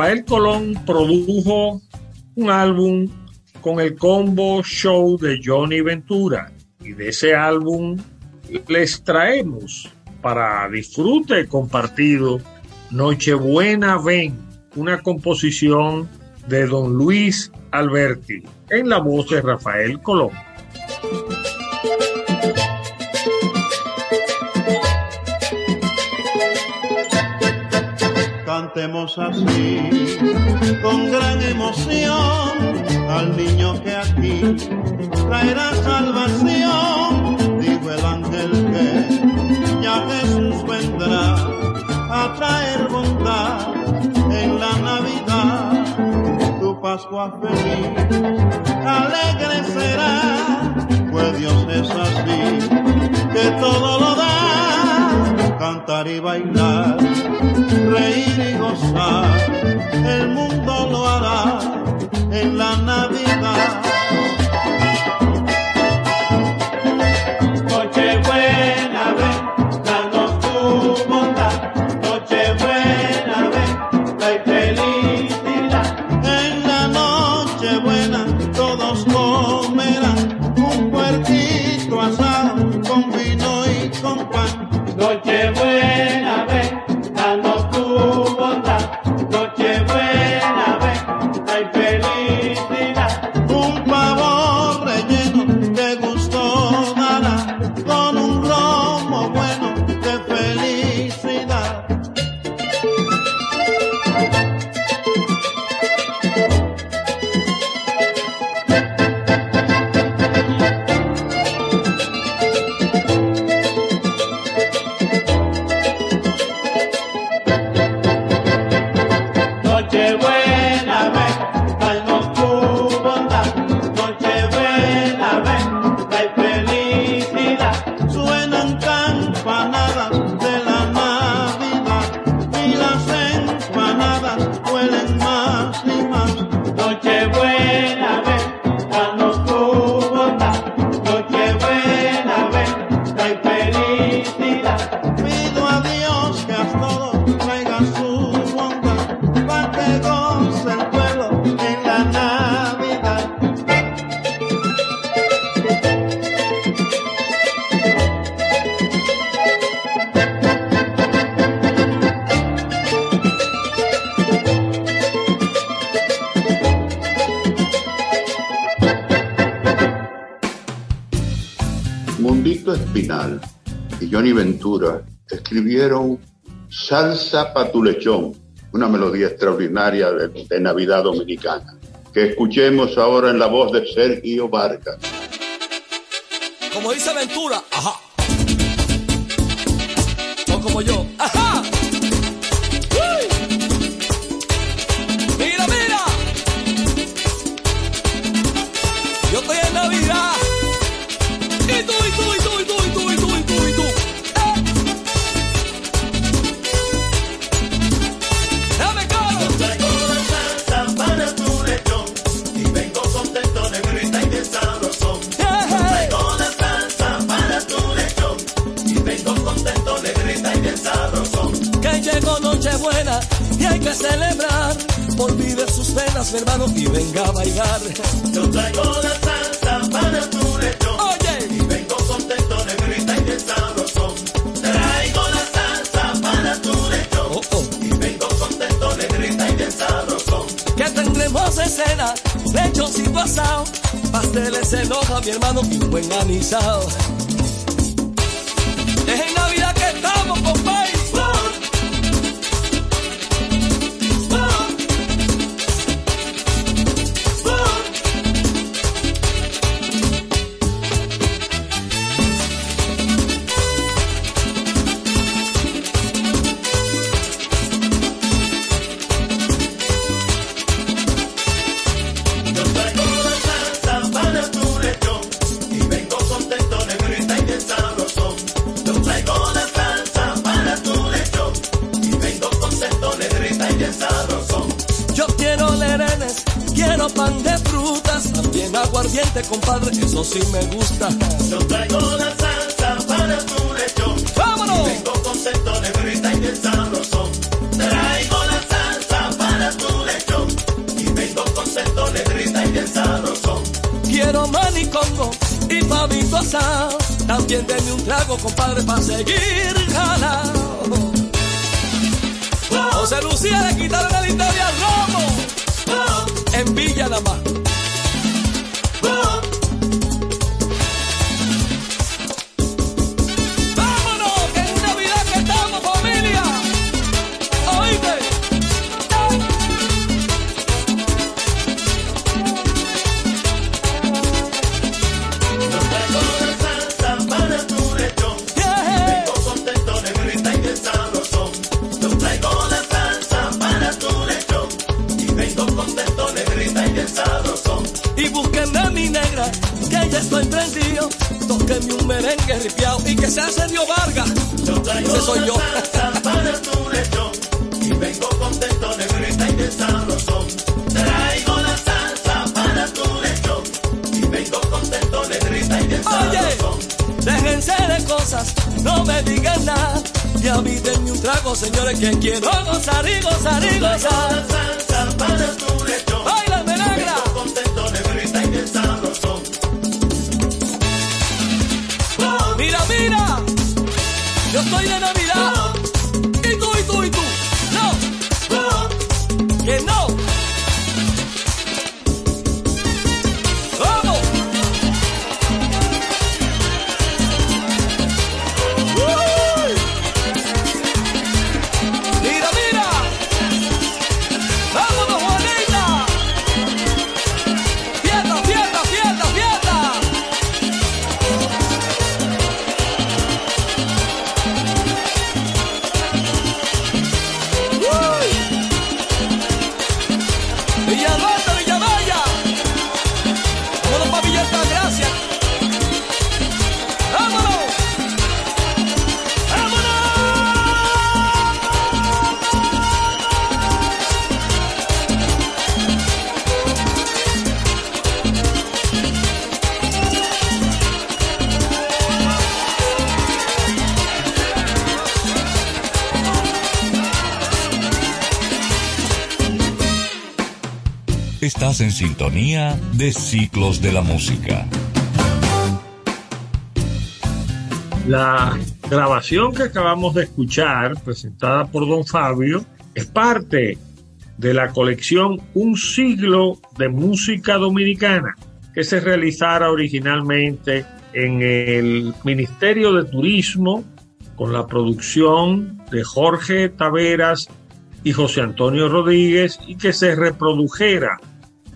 Rafael Colón produjo un álbum con el combo show de Johnny Ventura y de ese álbum les traemos para disfrute compartido Nochebuena Ven, una composición de don Luis Alberti en la voz de Rafael Colón. Cantemos así. traerá salvación, dijo el ángel que ya Jesús vendrá a traer bondad en la Navidad, tu Pascua feliz. Danza tu lechón, una melodía extraordinaria de, Navidad Dominicana, que escuchemos ahora en la voz de Sergio Vargas. Como dice Ventura. Ese es Sergio Vargas. Yo traigo Ese soy yo. Campanas, tu lechón, y vengo contento, negrita y de sabrosón. Traigo la salsa para tu lechón y vengo contento, negrita y de sabrosón. Oye, déjense de cosas, no me digan nada. Y a mí un trago, señores, que quiero gozar y gozar y gozar. Salsa para En sintonía de Ciclos de la Música. La grabación que acabamos de escuchar, presentada por don Fabio, es parte de la colección Un siglo de música dominicana, que se realizara originalmente en el Ministerio de Turismo con la producción de Jorge Taveras y José Antonio Rodríguez y que se reprodujera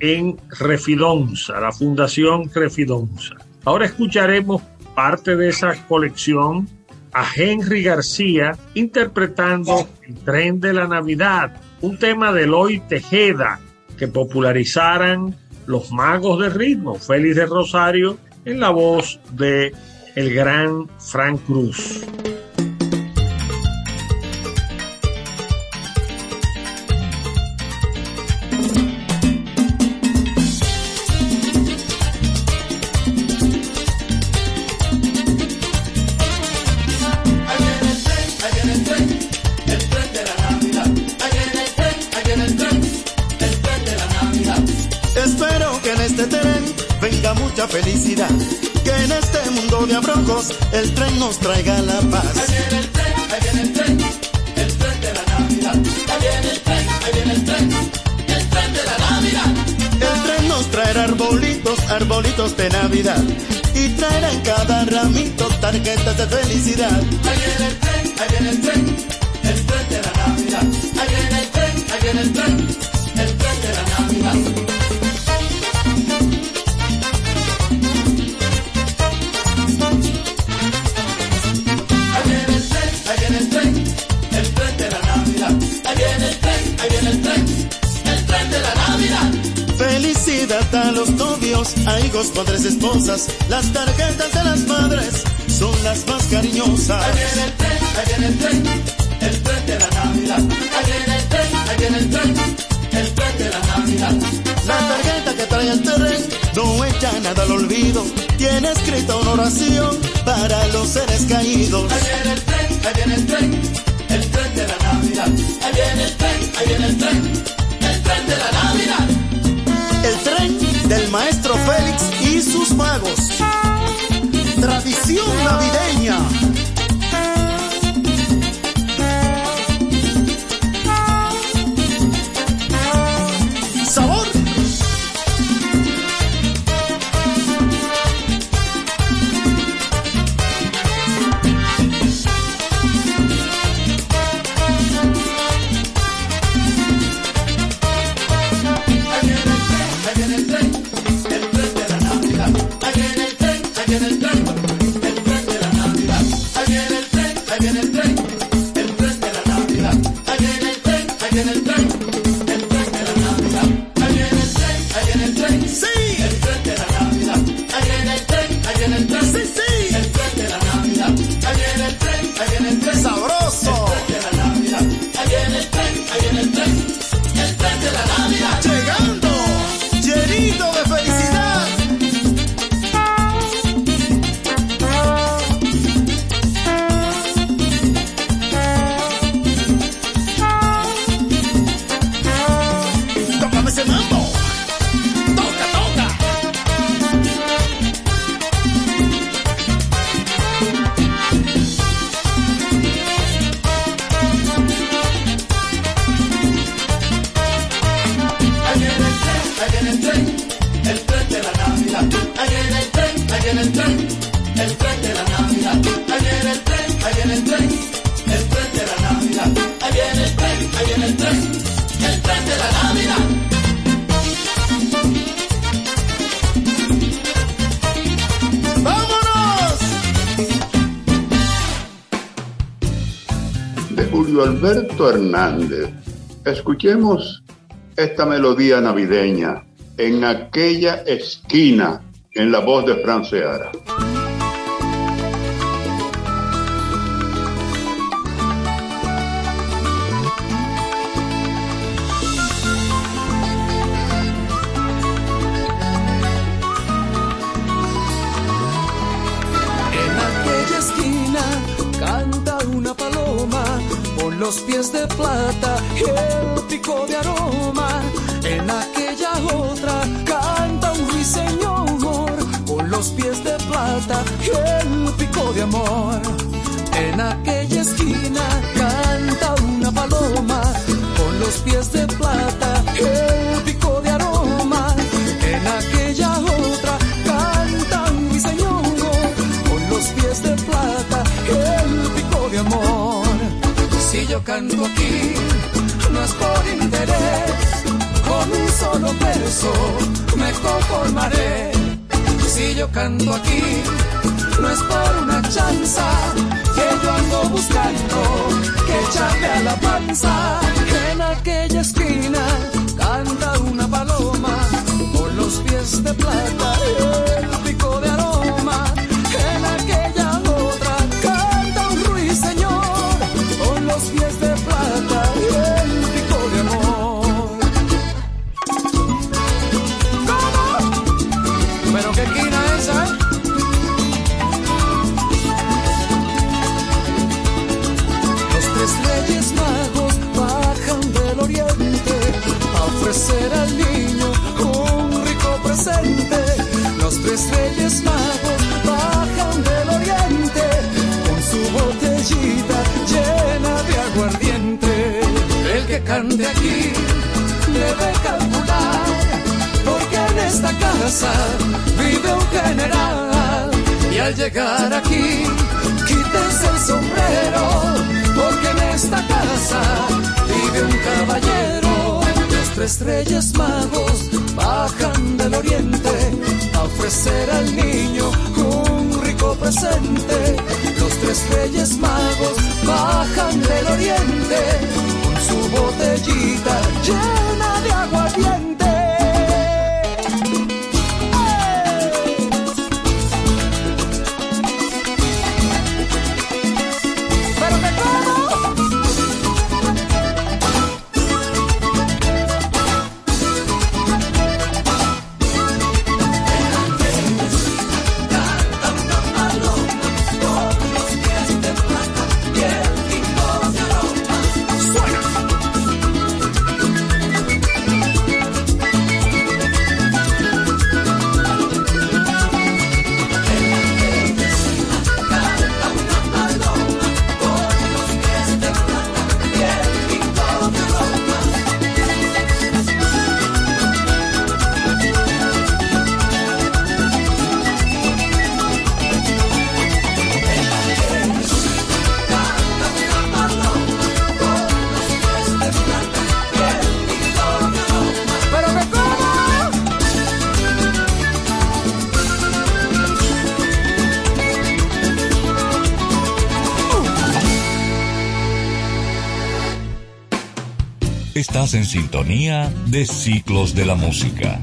en Refidonza, la Fundación Refidonza. Ahora escucharemos parte de esa colección a Henry García interpretando El tren de la Navidad, un tema de Eloy Tejeda que popularizaran los magos de ritmo, Félix de Rosario, en la voz de el gran Frank Cruz. El tren nos traiga la paz. Ahí viene el tren, ahí viene el tren, el tren de la Navidad. Ahí viene el tren, ahí viene el tren, el tren de la Navidad. El tren nos traerá arbolitos, arbolitos de Navidad. Y traerá en cada ramito tarjetas de felicidad. Ahí viene el tren, ahí viene el tren, el tren de la Navidad. Ahí viene el tren, ahí viene el tren, el tren de la Navidad. De la Navidad. Felicidad a los novios, a hijos, padres, esposas. Las tarjetas de las madres son las más cariñosas. Ahí viene el tren, ahí viene el tren, el tren de la Navidad. Ahí viene el tren, ahí viene el tren, el tren de la Navidad. La tarjeta que trae el tren no echa nada al olvido. Tiene escrita una oración para los seres caídos. Ahí viene el tren, ahí viene el tren, el tren de la Navidad. Ahí viene el tren, ahí viene el tren, el tren de la Navidad. El tren del maestro Félix y sus magos. Tradición navideña. Hernández. Escuchemos esta melodía navideña en aquella esquina en la voz de Fran En sintonía de Ciclos de la Música.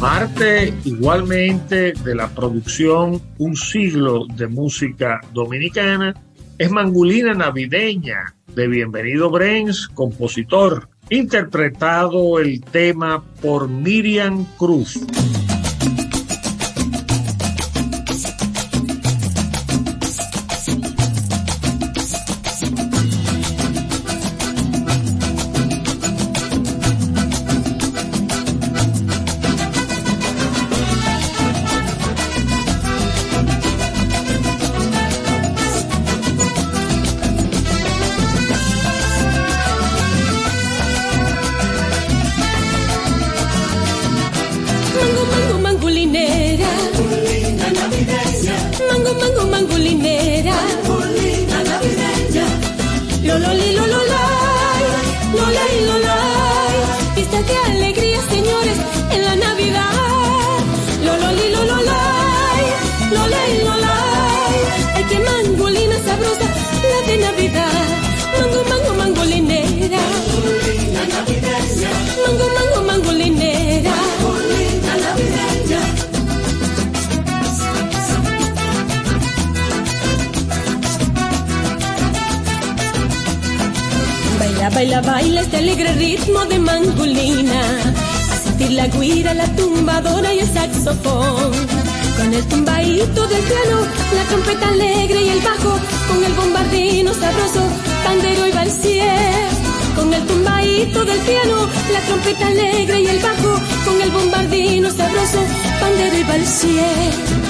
Parte igualmente de la producción Un siglo de música dominicana es Mangulina Navideña de Bienvenido Brens, compositor, interpretado el tema por Miriam Cruz. Con el tumbaíto del piano, la trompeta alegre y el bajo, con el bombardino sabroso, pandero y barcier. Con el tumbaíto del piano, la trompeta alegre y el bajo, con el bombardino sabroso, pandero y barcier.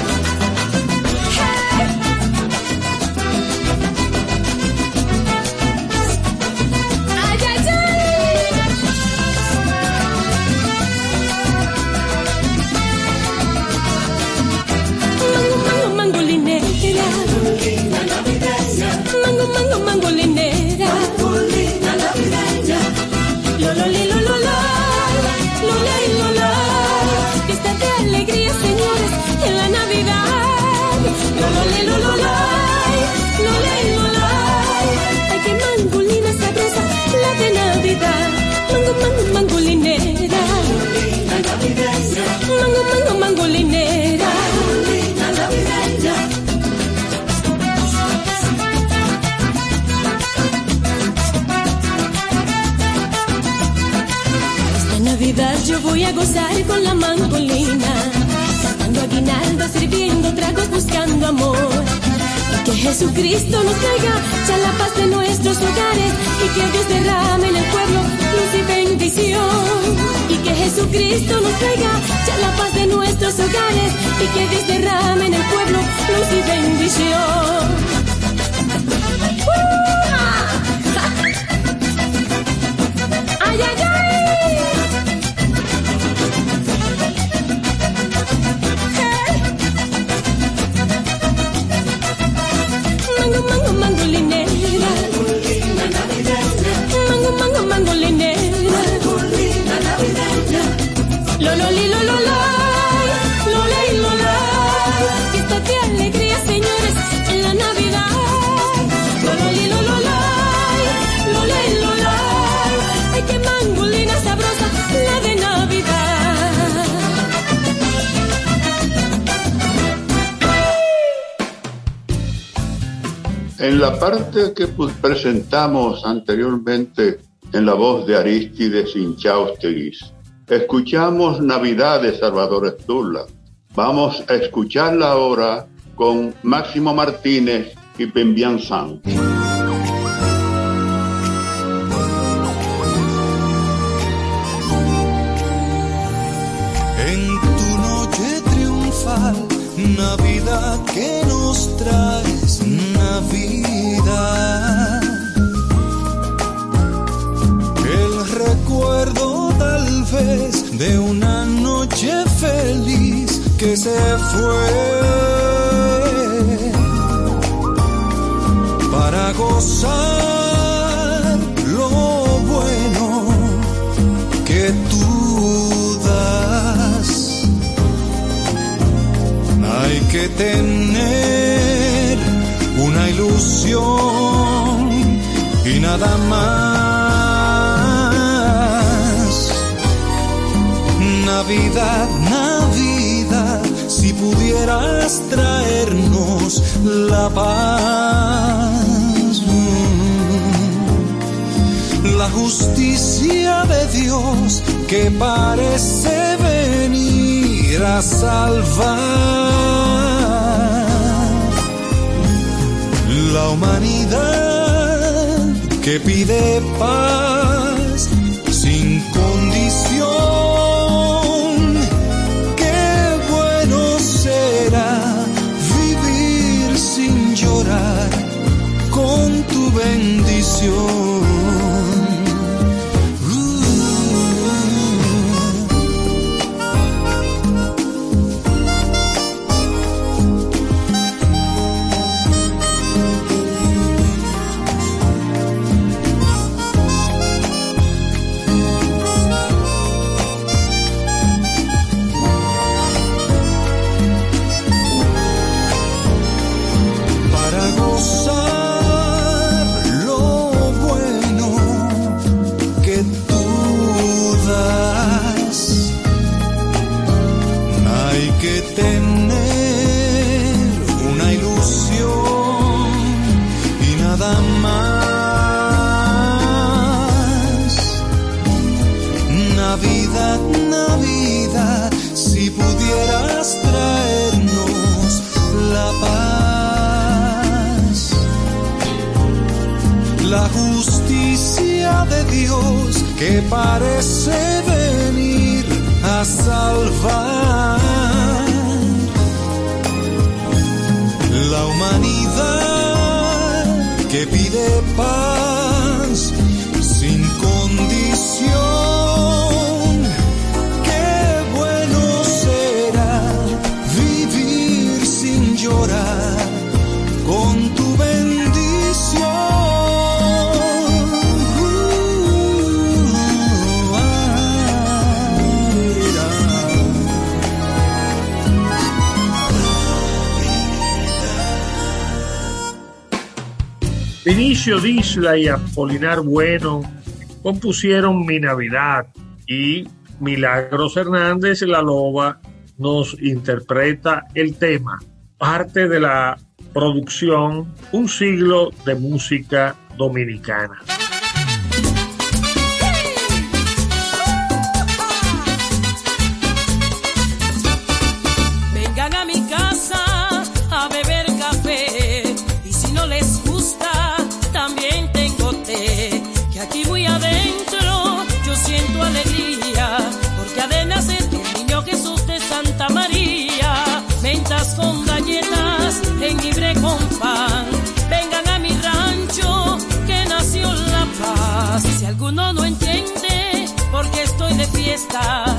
Con la mangolina, cantando aguinaldo, sirviendo tragos, buscando amor. Y que Jesucristo nos traiga ya la paz de nuestros hogares y que Dios derrame en el pueblo luz y bendición. Y que Jesucristo nos traiga ya la paz de nuestros hogares y que Dios derrame en el pueblo luz y bendición. La parte que pu- presentamos anteriormente en la voz de Aristides Inchausteguis, escuchamos Navidad de Salvador Esturla. Vamos a escucharla ahora con Máximo Martínez y Pembian San. Navidad que nos traes, Navidad. De una noche feliz que se fue para gozar lo bueno que tú das. Hay que tener una ilusión y nada más. Navidad, Navidad, si pudieras traernos la paz. La justicia de Dios que parece venir a salvar la humanidad que pide paz Disla y Apolinar Bueno compusieron Mi Navidad y Milagros Hernández La Loba nos interpreta el tema, parte de la producción Un siglo de música dominicana. está.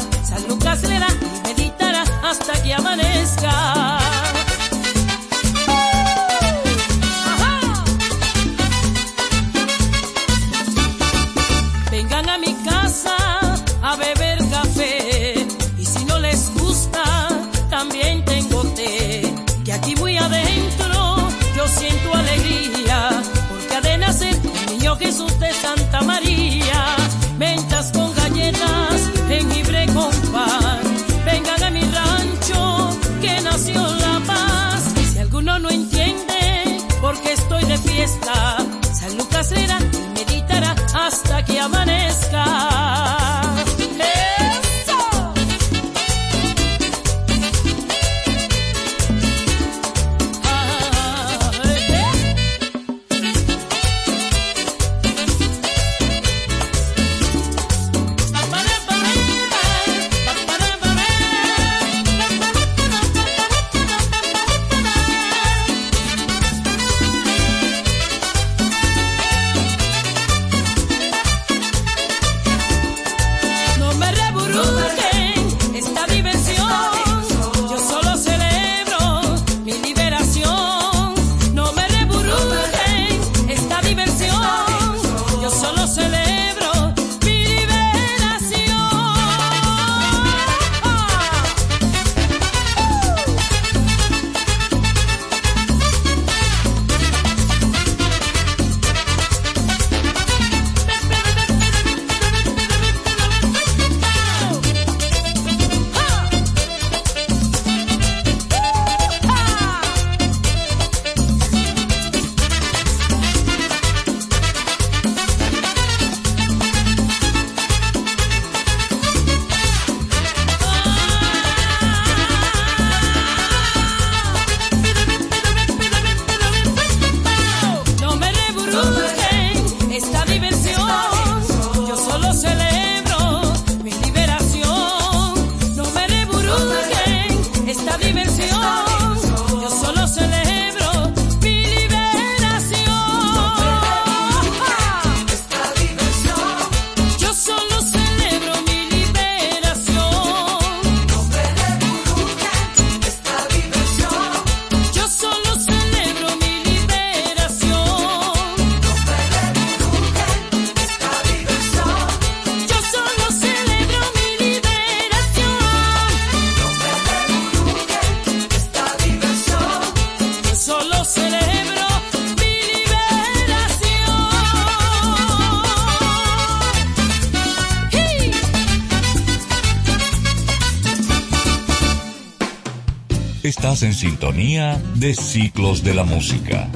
De Ciclos de la Música.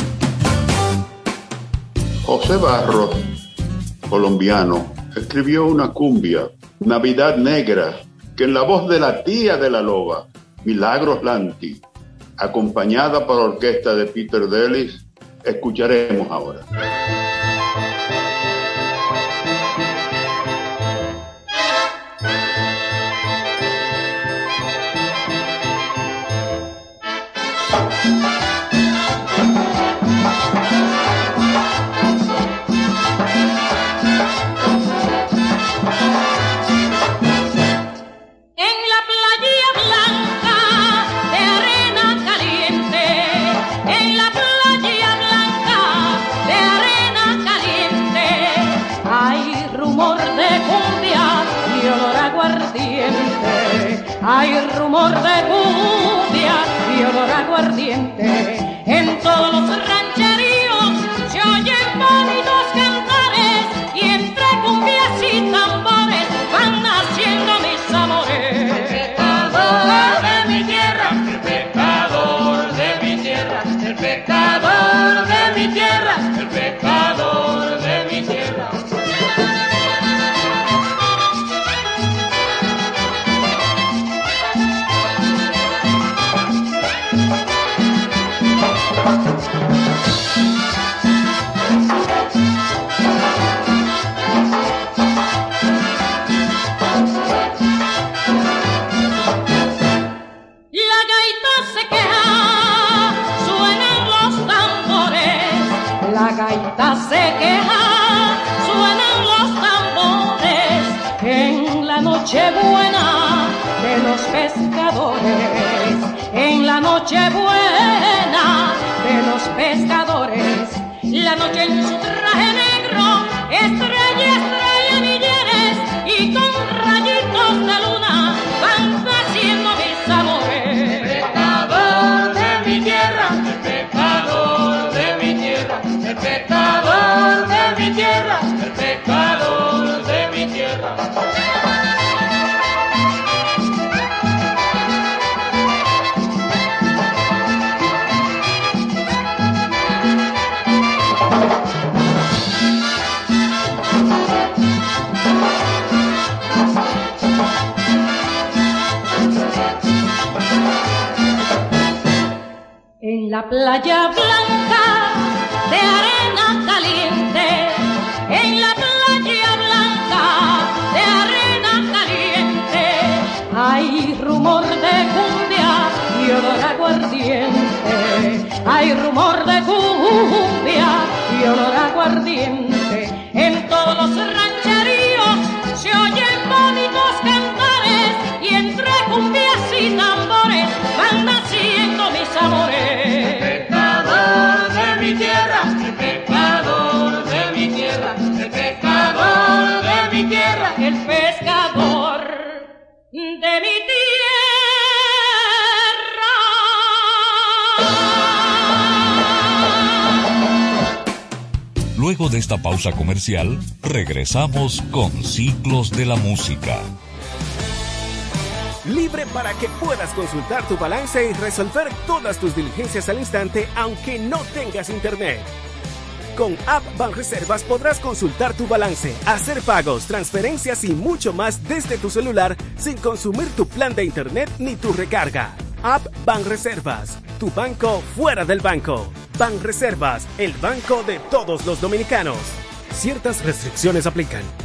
José Barros, colombiano, escribió una cumbia, Navidad Negra, que en la voz de la tía de la loba, Milagros Lanti, acompañada por la orquesta de Peter Delis, escucharemos ahora. La noche la playa blanca de arena caliente, en la playa blanca de arena caliente, hay rumor de cumbia y olor a aguardiente, hay rumor de cumbia y olor aguardiente, Luego de esta pausa comercial, regresamos con Ciclos de la Música. Libre para que puedas consultar tu balance y resolver todas tus diligencias al instante aunque no tengas internet. Con App Banreservas podrás consultar tu balance, hacer pagos, transferencias y mucho más desde tu celular sin consumir tu plan de internet ni tu recarga. App Banreservas, tu banco fuera del banco. Banreservas, el banco de todos los dominicanos. Ciertas restricciones aplican.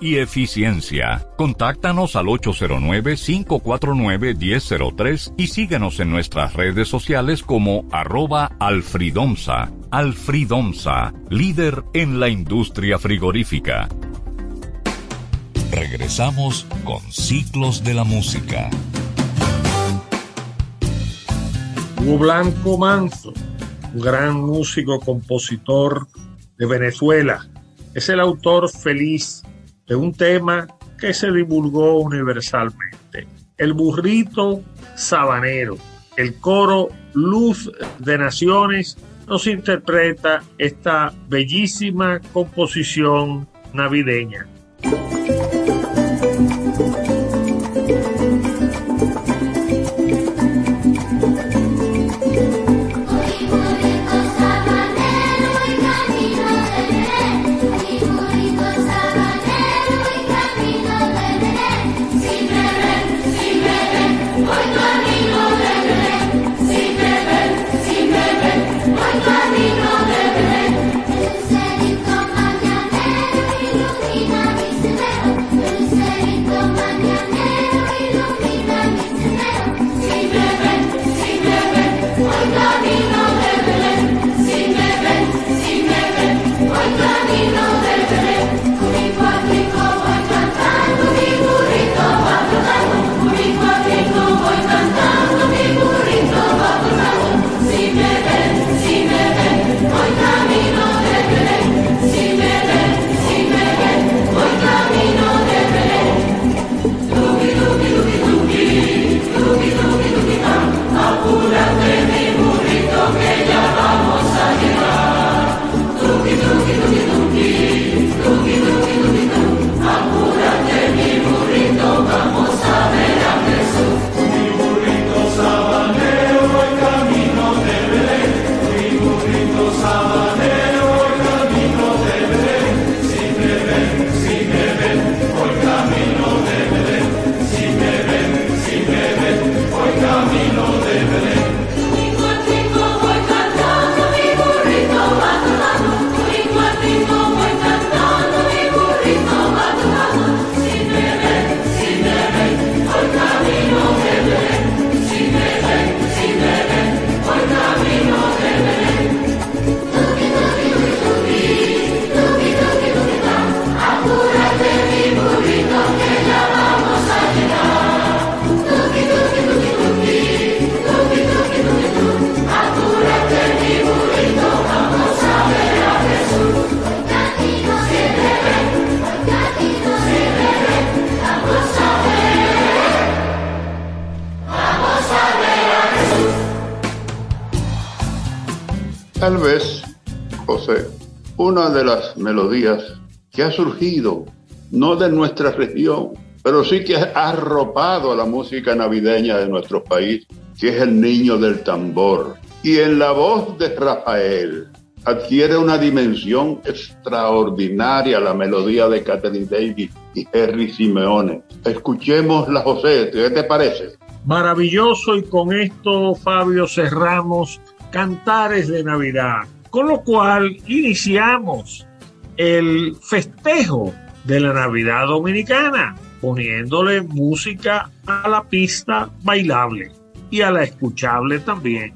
y eficiencia. Contáctanos al 809-549-1003 y síguenos en nuestras redes sociales como arroba alfridomsa. Alfridomsa, líder en la industria frigorífica. Regresamos con Ciclos de la Música. Hugo Blanco Manzo, un gran músico, compositor de Venezuela, es el autor feliz de un tema que se divulgó universalmente. El burrito sabanero, el coro Luz de Naciones nos interpreta esta bellísima composición navideña. Surgido, no de nuestra región, pero sí que ha arropado a la música navideña de nuestro país, que es el niño del tambor. Y en la voz de Rafael adquiere una dimensión extraordinaria la melodía de Catherine Davis y Henry Simeone. Escuchémosla, José, ¿qué te parece? Maravilloso y con esto, Fabio, cerramos Cantares de Navidad, con lo cual iniciamos el festejo de la Navidad Dominicana, poniéndole música a la pista bailable y a la escuchable también.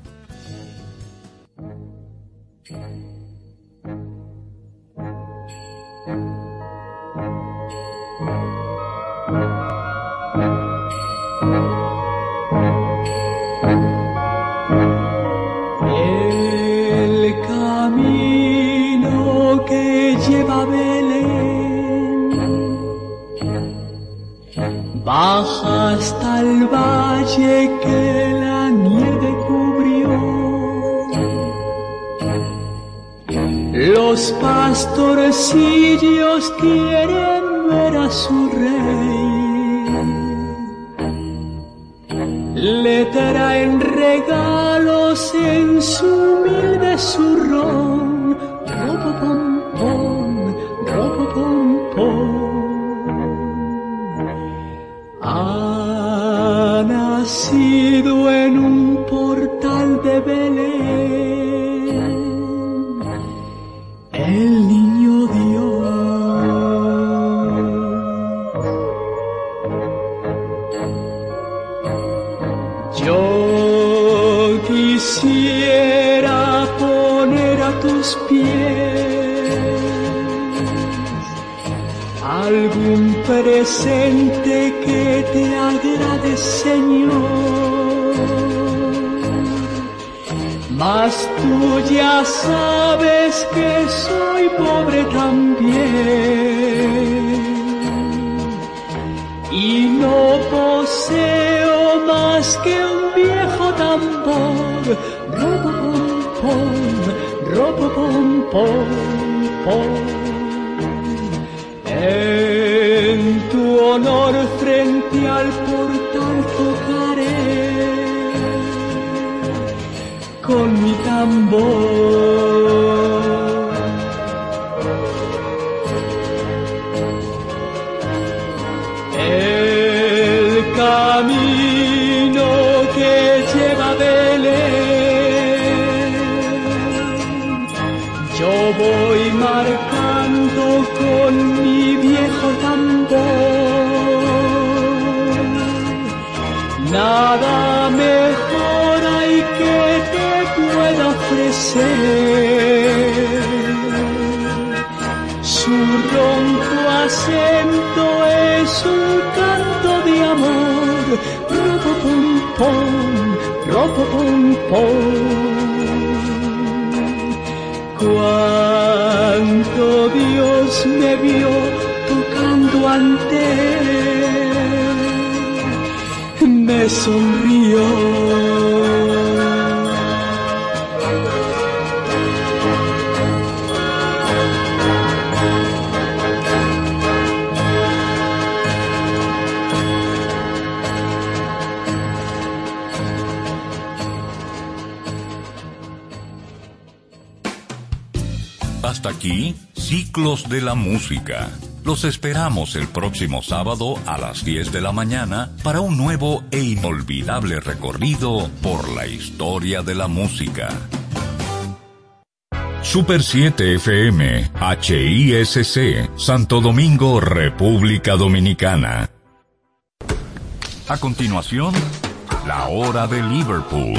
Baja hasta el valle que la nieve cubrió. Los pastorcillos quieren ver a su rey. Le traen regalos en su humilde zurrón. Presente que te agrade, Señor. Mas tú ya sabes que soy pobre también y no poseo más que un viejo tambor. Ropopom, pom, ropo pom pom pom. En tu honor frente al portal tocaré con mi tambor. Su ronco acento es un canto de amor. Ropo pom pom, ropo pom pom. Cuánto Dios me vio tocando ante él, me sonrió. Aquí, Ciclos de la Música. Los esperamos el próximo sábado a las 10 de la mañana para un nuevo e inolvidable recorrido por la historia de la música. Super 7 FM, HISC, Santo Domingo, República Dominicana. A continuación, la hora de Liverpool.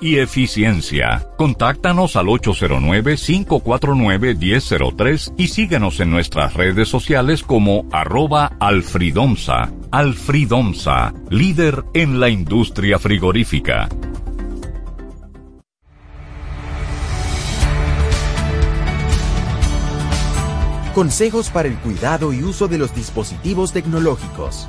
y eficiencia. Contáctanos al 809-549-1003 y síguenos en nuestras redes sociales como arroba alfridomsa. Alfridomsa, líder en la industria frigorífica. Consejos para el cuidado y uso de los dispositivos tecnológicos.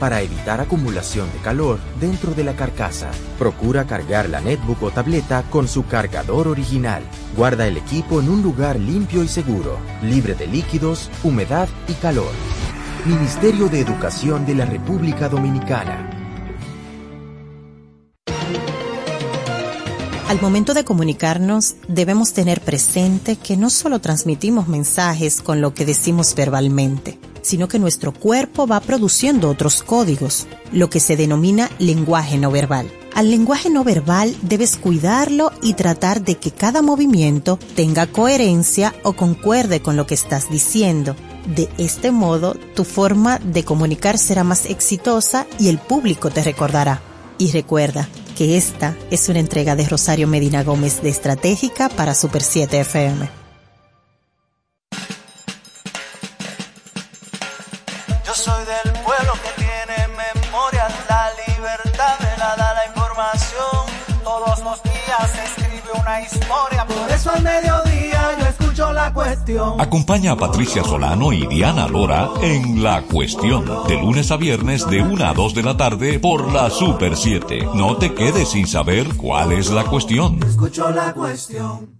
para evitar acumulación de calor dentro de la carcasa. Procura cargar la netbook o tableta con su cargador original. Guarda el equipo en un lugar limpio y seguro, libre de líquidos, humedad y calor. Ministerio de Educación de la República Dominicana. Al momento de comunicarnos, debemos tener presente que no solo transmitimos mensajes con lo que decimos verbalmente, sino que nuestro cuerpo va produciendo otros códigos, lo que se denomina lenguaje no verbal. Al lenguaje no verbal debes cuidarlo y tratar de que cada movimiento tenga coherencia o concuerde con lo que estás diciendo. De este modo, tu forma de comunicar será más exitosa y el público te recordará. Y recuerda que esta es una entrega de Rosario Medina Gómez de Estratégica para Super 7 FM. Una historia, por eso al mediodía yo escucho la cuestión. Acompaña a Patricia Solano y Diana Lora en La Cuestión, de lunes a viernes de 1 a 2 de la tarde por la Super 7. No te quedes sin saber cuál es la cuestión. Escucho la cuestión.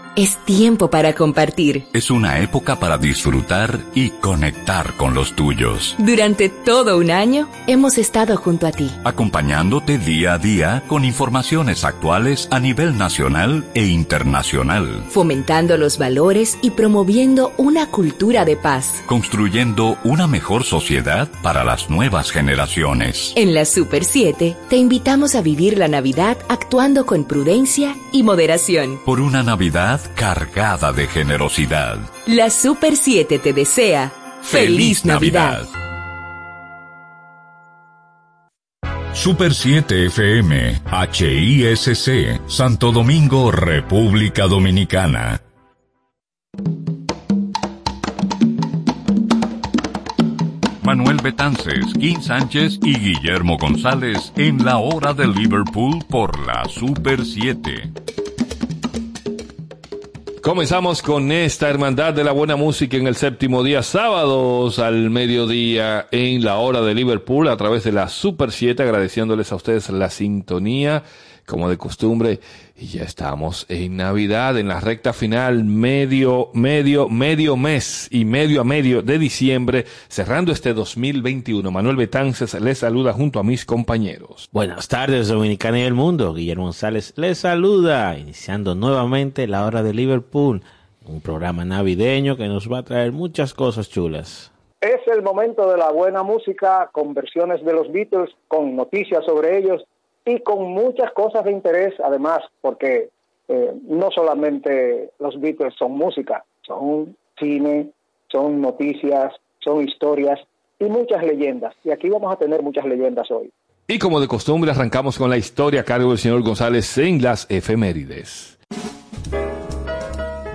Es tiempo para compartir. Es una época para disfrutar y conectar con los tuyos. Durante todo un año hemos estado junto a ti. Acompañándote día a día con informaciones actuales a nivel nacional e internacional. Fomentando los valores y promoviendo una cultura de paz. Construyendo una mejor sociedad para las nuevas generaciones. En la Super 7 te invitamos a vivir la Navidad actuando con prudencia y moderación. Por una Navidad cargada de generosidad. La Super 7 te desea feliz Navidad. Super 7 FM, HISC, Santo Domingo, República Dominicana. Manuel Betances, Kim Sánchez y Guillermo González en la hora de Liverpool por la Super 7. Comenzamos con esta hermandad de la buena música en el séptimo día, sábados al mediodía en la hora de Liverpool a través de la Super 7, agradeciéndoles a ustedes la sintonía como de costumbre. Y ya estamos en Navidad, en la recta final, medio, medio, medio mes y medio a medio de diciembre, cerrando este 2021. Manuel Betances les saluda junto a mis compañeros. Buenas tardes, Dominicana y el mundo. Guillermo González les saluda, iniciando nuevamente la hora de Liverpool, un programa navideño que nos va a traer muchas cosas chulas. Es el momento de la buena música con versiones de los Beatles, con noticias sobre ellos y con muchas cosas de interés, además, porque eh, no solamente los Beatles son música, son cine, son noticias, son historias y muchas leyendas. Y aquí vamos a tener muchas leyendas hoy. Y como de costumbre, arrancamos con la historia a cargo del señor González en las efemérides.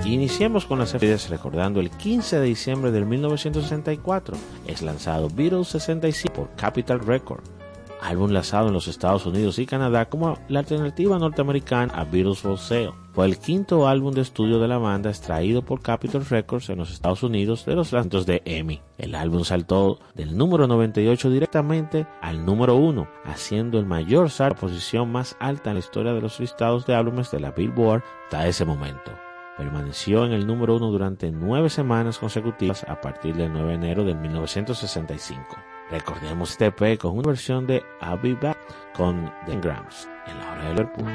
Iniciemos con las efemérides recordando el 15 de diciembre del 1964. Es lanzado Beatles 65 por Capitol Record álbum lanzado en los Estados Unidos y Canadá como la alternativa norteamericana a Beatles for Sale. Fue el quinto álbum de estudio de la banda extraído por Capitol Records en los Estados Unidos de los lanzamientos de EMI. El álbum saltó del número 98 directamente al número 1, haciendo el mayor salto a la posición más alta en la historia de los listados de álbumes de la Billboard hasta ese momento. Permaneció en el número 1 durante nueve semanas consecutivas a partir del 9 de enero de 1965. Recordemos este EP con una versión de I'll Be Back con The Grams en la hora de Liverpool.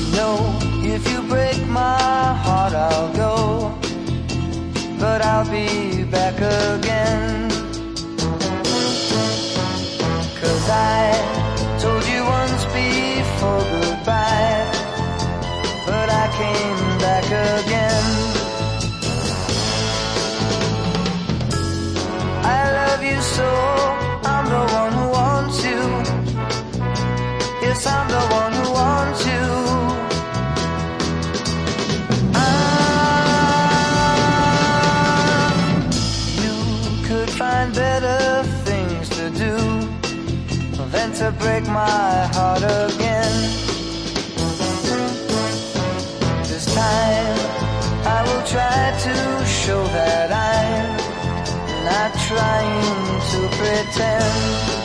You know, break my heart again. This time I will try to show that I'm not trying to pretend.